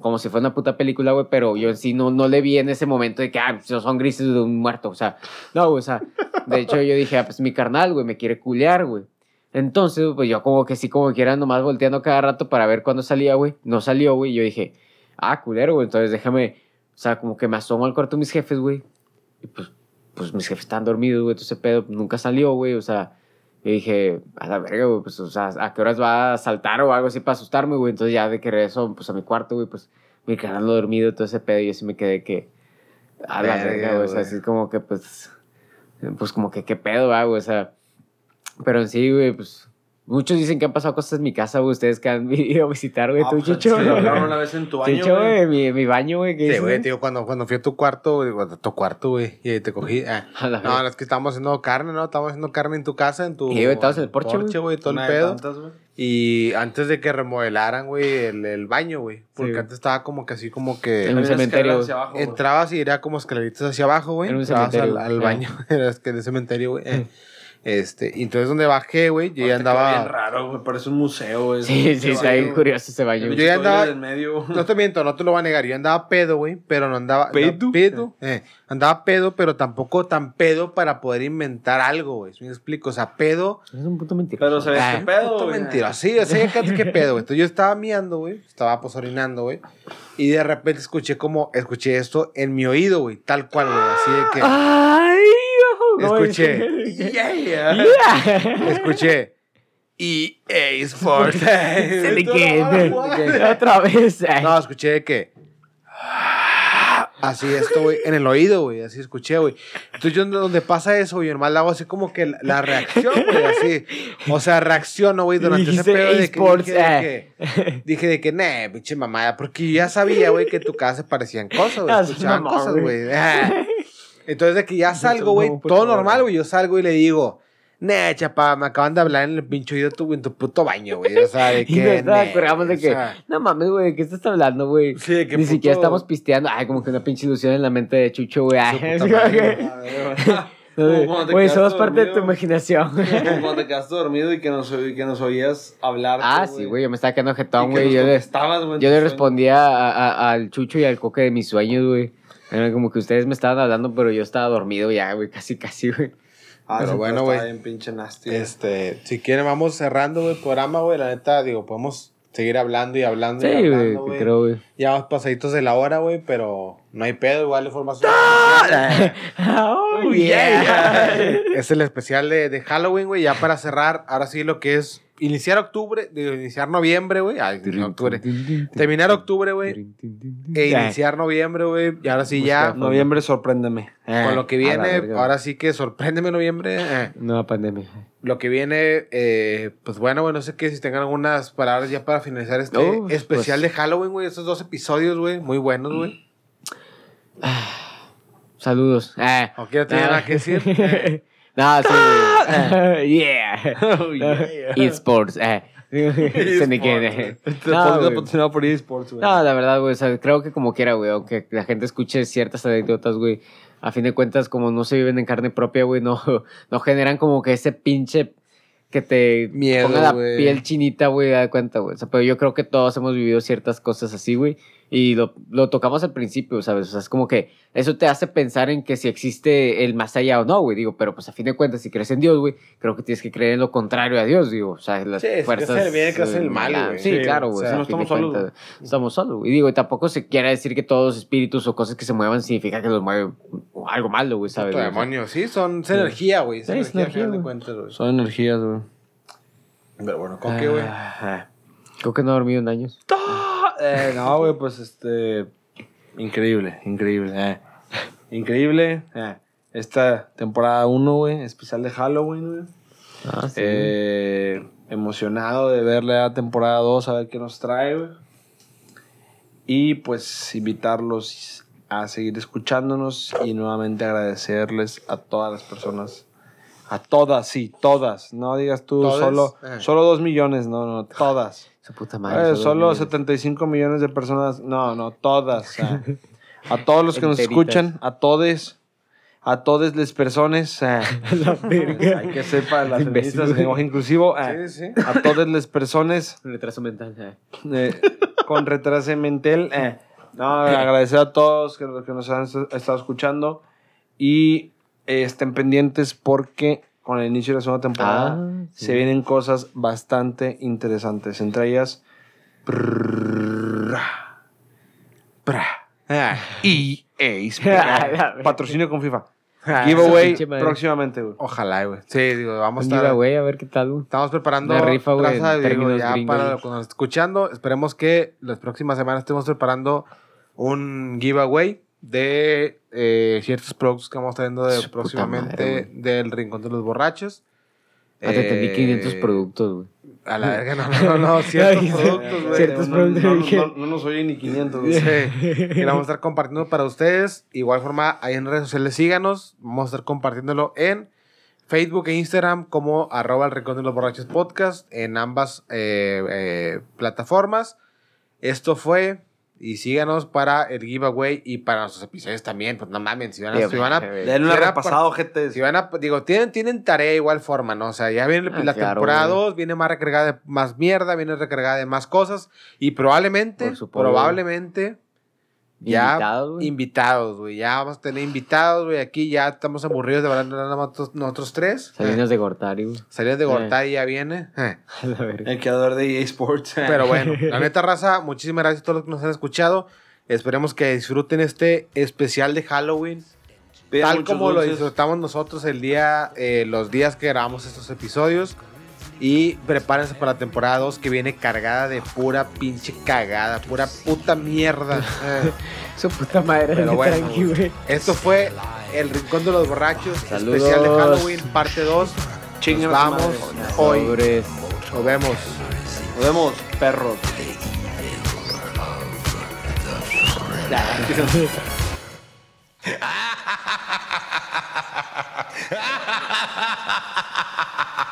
como si fuera una puta película, güey, pero yo en sí no, no le vi en ese momento de que, ah, pues, son grises de un muerto, o sea, no, o sea, de hecho yo dije, ah, pues mi carnal, güey, me quiere culear, güey. Entonces, pues yo como que sí, como que era nomás volteando cada rato para ver cuándo salía, güey. No salió, güey, yo dije, ah, culero, güey, entonces déjame, o sea, como que me asomo al cuarto de mis jefes, güey, y pues, pues mis jefes estaban dormidos, güey, entonces ese pedo nunca salió, güey, o sea, y dije, a la verga, güey, pues, o sea, ¿a qué horas va a saltar o algo así para asustarme, güey? Entonces ya de que regreso, pues, a mi cuarto, güey, pues, mi canal dormido, todo ese pedo, y yo sí me quedé que, a la Verga, güey, o sea, así como que, pues, pues, como que, ¿qué pedo, güey? O sea, pero en sí, güey, pues, muchos dicen que han pasado cosas en mi casa, güey, ustedes que han *laughs* ido a visitar, güey, Ah, tú, pues, Chucho. sí, hablaron una *laughs* vez en tu baño, Chucho, güey. mi, mi baño, güey, Sí, güey, tío, cuando, cuando fui a tu cuarto, güey, cuando- tu cuarto, güey, y ahí te cogí. ah. *laughs* A No, es que estábamos haciendo carne, ¿no? Estábamos haciendo carne en tu casa, en tu. Sí, güey, estabas en el porche, güey. güey, todo el pedo. tantas, güey. Y antes de que remodelaran, güey, el, el baño, güey. Porque antes estaba como que así, como En que. un Había cementerio, abajo. Entrabas y era como escaleritas hacia abajo, güey. Era un cementerio, al, al baño. Era que de cementerio, güey. eh. Este, y entonces donde bajé, güey, yo ya Te quedó bien andaba. raro, güey. Parece un museo, güey. Sí, sí, está bien curioso ese baño. Yo ya andaba- medio. No te miento, no te lo voy a negar. Yo andaba pedo, güey, pero no andaba. ¿Pedo? andaba pedo. eh, andaba pedo, pero tampoco tan pedo para poder inventar algo, güey. ¿Sí me explico? O sea, pedo. Es un puto mentiroso. Pero sabes Ah, qué pedo, Puto güey. mentira. Sí, o sea, ya qué pedo, güey. Entonces yo estaba miando, güey. Estaba pues orinando, güey. Y de repente escuché como, escuché esto en mi oído, güey. Tal cual, güey. Así de que. Ay, ojo, Escuché. Yeah, *laughs* yeah. Yeah. Escuché. EA Sports. No, De- what? de- Otra vez. ay. No, escuché de que. Así esto, güey, en el oído, güey, así escuché, güey. Entonces yo donde pasa eso, güey, normal hago así como que la, reacción, güey, así. O sea, reacciono, güey, durante ese pedo de que dije de eh. que, dije de que, nah, pinche mamada, porque yo ya sabía, güey, que en tu casa se parecían cosas, güey, Ah, escuchaban cosas, güey. Entonces de que ya salgo, güey, no, por todo normal, güey, yo salgo y le digo, Nah, chapa, me acaban de hablar en el pinche oído tu, en tu puto baño, güey. O sea, de *laughs* Y nos que. estaba nah, acordamos de o que, sea, no mames, güey, ¿de qué estás hablando, güey? Sí, de que Ni puto- siquiera estamos pisteando. Ay, como que una pinche ilusión en la mente de Chucho, güey. Ay, *laughs* *laughs* Güey, somos parte de tu imaginación. Como cuando te quedaste dormido y que nos, que nos oías hablar. Ah, sí, güey, yo me estaba quedando jetón, güey. Yo le, yo le respondía a- a- al Chucho y al Coque de mis sueños, güey. Era como que ustedes me estaban hablando, pero yo estaba dormido ya, güey, casi, casi, güey. Ah, Pero sí, bueno, güey. Este, si quieren, vamos cerrando, güey, el programa, güey. La neta, digo, podemos seguir hablando y hablando Sí, y güey, hablando, güey. creo, güey. Ya vamos pasaditos de la hora, güey, pero no hay pedo, igual de formación. *laughs* Oh, yeah. *laughs* es el especial de, de Halloween, güey. Ya para cerrar, ahora sí lo que es iniciar octubre, iniciar noviembre, güey. Ay, no, octubre. Terminar octubre, güey. E iniciar noviembre, güey. Y ahora sí ya, Noviembre, sorpréndeme. con lo que viene, ahora sí que sorpréndeme noviembre. eh. Nueva pandemia. Lo que viene, eh, pues bueno, güey, no sé qué, si tengan algunas palabras ya para finalizar este Oh, especial pues. de Halloween, güey. Estos dos episodios, güey, muy buenos, güey. Saludos. Ah. ¿O no tiene nada que decir? *laughs* No, sí, güey. *laughs* yeah. Oh, *laughs* yeah. eSports. Eh. *laughs* Se me queda. Este No, patrocinado por eSports, güey. No, la verdad, güey, o sea, creo que como quiera, güey, aunque la gente escuche ciertas anécdotas, güey, a fin de cuentas, como no se viven en carne propia, güey, no, no generan como que ese pinche que te Miedo, ponga la piel chinita, güey, da cuenta, güey. O sea, pero yo creo que todos hemos vivido ciertas cosas así, güey, y lo, lo tocamos al principio, ¿sabes? O sea, es como que eso te hace pensar en que si existe el más allá o no, güey, digo, pero pues a fin de cuentas, si crees en Dios, güey, creo que tienes que creer en lo contrario a Dios, digo, o sea, las Sí, fuerzas... en el bien, en el mal, la- güey. Sí, Sí, claro, o güey. sea, o no a fin de estamos solos, cuentas, Estamos solos, güey. Y digo, y tampoco se quiere decir que todos los espíritus o cosas que se muevan significa que los mueve algo malo, güey, ¿sabes? güey? O sea, demonio, sí, son es energía, güey. Es Sí, es energía, güey. cuentas, güey. Son energías, güey. Pero bueno, ¿con qué, güey? Ah, Creo que no he dormido en años. Eh, no, güey, pues este. Increíble, increíble. eh. Increíble. eh. Esta temporada 1, güey, especial de Halloween, güey. Ah, sí. Eh, emocionado de verle a temporada 2, a ver qué nos trae, güey. Y pues invitarlos a seguir escuchándonos y nuevamente agradecerles a todas las personas. A todas, sí, todas. No digas tú ¿Todes? solo, Eh. solo dos millones, no, no, todas. Su puta Eh, madre. solo 75 millones de personas. No, no, todas. o sea, a todos los que nos Enteritas. escuchan, a todos, a todas las personas. eh, *laughs* hay que sepa las feministas güey. lenguaje inclusivo. eh, Sí, sí. a todas las personas Un *laughs* retraso mental. eh. eh, con retraso mental. Eh, no, *laughs* agradecer a todos que, que nos han est- estado escuchando y eh, estén pendientes porque con el inicio de la segunda temporada Ah, sí. se vienen cosas bastante interesantes. Entre ellas, Ah, EA *laughs* Sports. Patrocinio con FIFA. ah, Giveaway próximamente, güey. Ojalá, güey. Sí, digo, vamos a estar. giveaway, a ver qué tal, güey. Estamos preparando Una rifa, güey, ya gringos, para cuando nos escuchando. Esperemos que las próximas semanas estemos preparando un giveaway de eh, ciertos productos que vamos trayendo de próximamente madre, del Rincón de los Borrachos. Ah, te entendí Eh, 500 productos, güey. A la verga, no, no, no, no, *laughs* ciertos Ay, productos, güey. Ciertos no, productos, no, no, no nos oye ni 500, güey. Sí, y lo vamos a estar compartiendo para ustedes. Igual forma, ahí en redes sociales síganos. Vamos a estar compartiéndolo en Facebook e Instagram como arroba el rincón de los borrachos podcast en ambas eh, eh, plataformas. Esto fue, y síganos para el giveaway y para nuestros episodios también. Pues no mames, si van a... Si van a Denle una repasada, gente. si van a, digo, tienen, tienen tarea de igual forma, ¿no? O sea, ya viene Ah, la claro, temporada güey. 2, viene más recargada de más mierda, viene recargada de más cosas. Y probablemente, Por supuesto. probablemente, ya Invitados, güey. invitados, güey. Ya vamos a tener invitados, güey. Aquí ya estamos aburridos de hablar nada más nosotros- tres. Salinas de Gortari, güey. Salidas de Eh. Gortari ya viene. Eh. *laughs* La. El creador de EA Sports. *laughs* Pero bueno, la *laughs* neta raza, muchísimas gracias a todos los que nos han escuchado. Esperemos que disfruten este especial de Halloween. Tal como lo disfrutamos nosotros el día, eh, los días que grabamos estos episodios. Y prepárense para la temporada 2 que viene cargada de pura pinche cagada, pura puta mierda. *laughs* Su puta madre. Pero bueno, esto fue El Rincón de los Borrachos, especial de Halloween, parte 2. Nos vamos hoy. Nos vemos. Nos vemos, perros. *laughs* *laughs*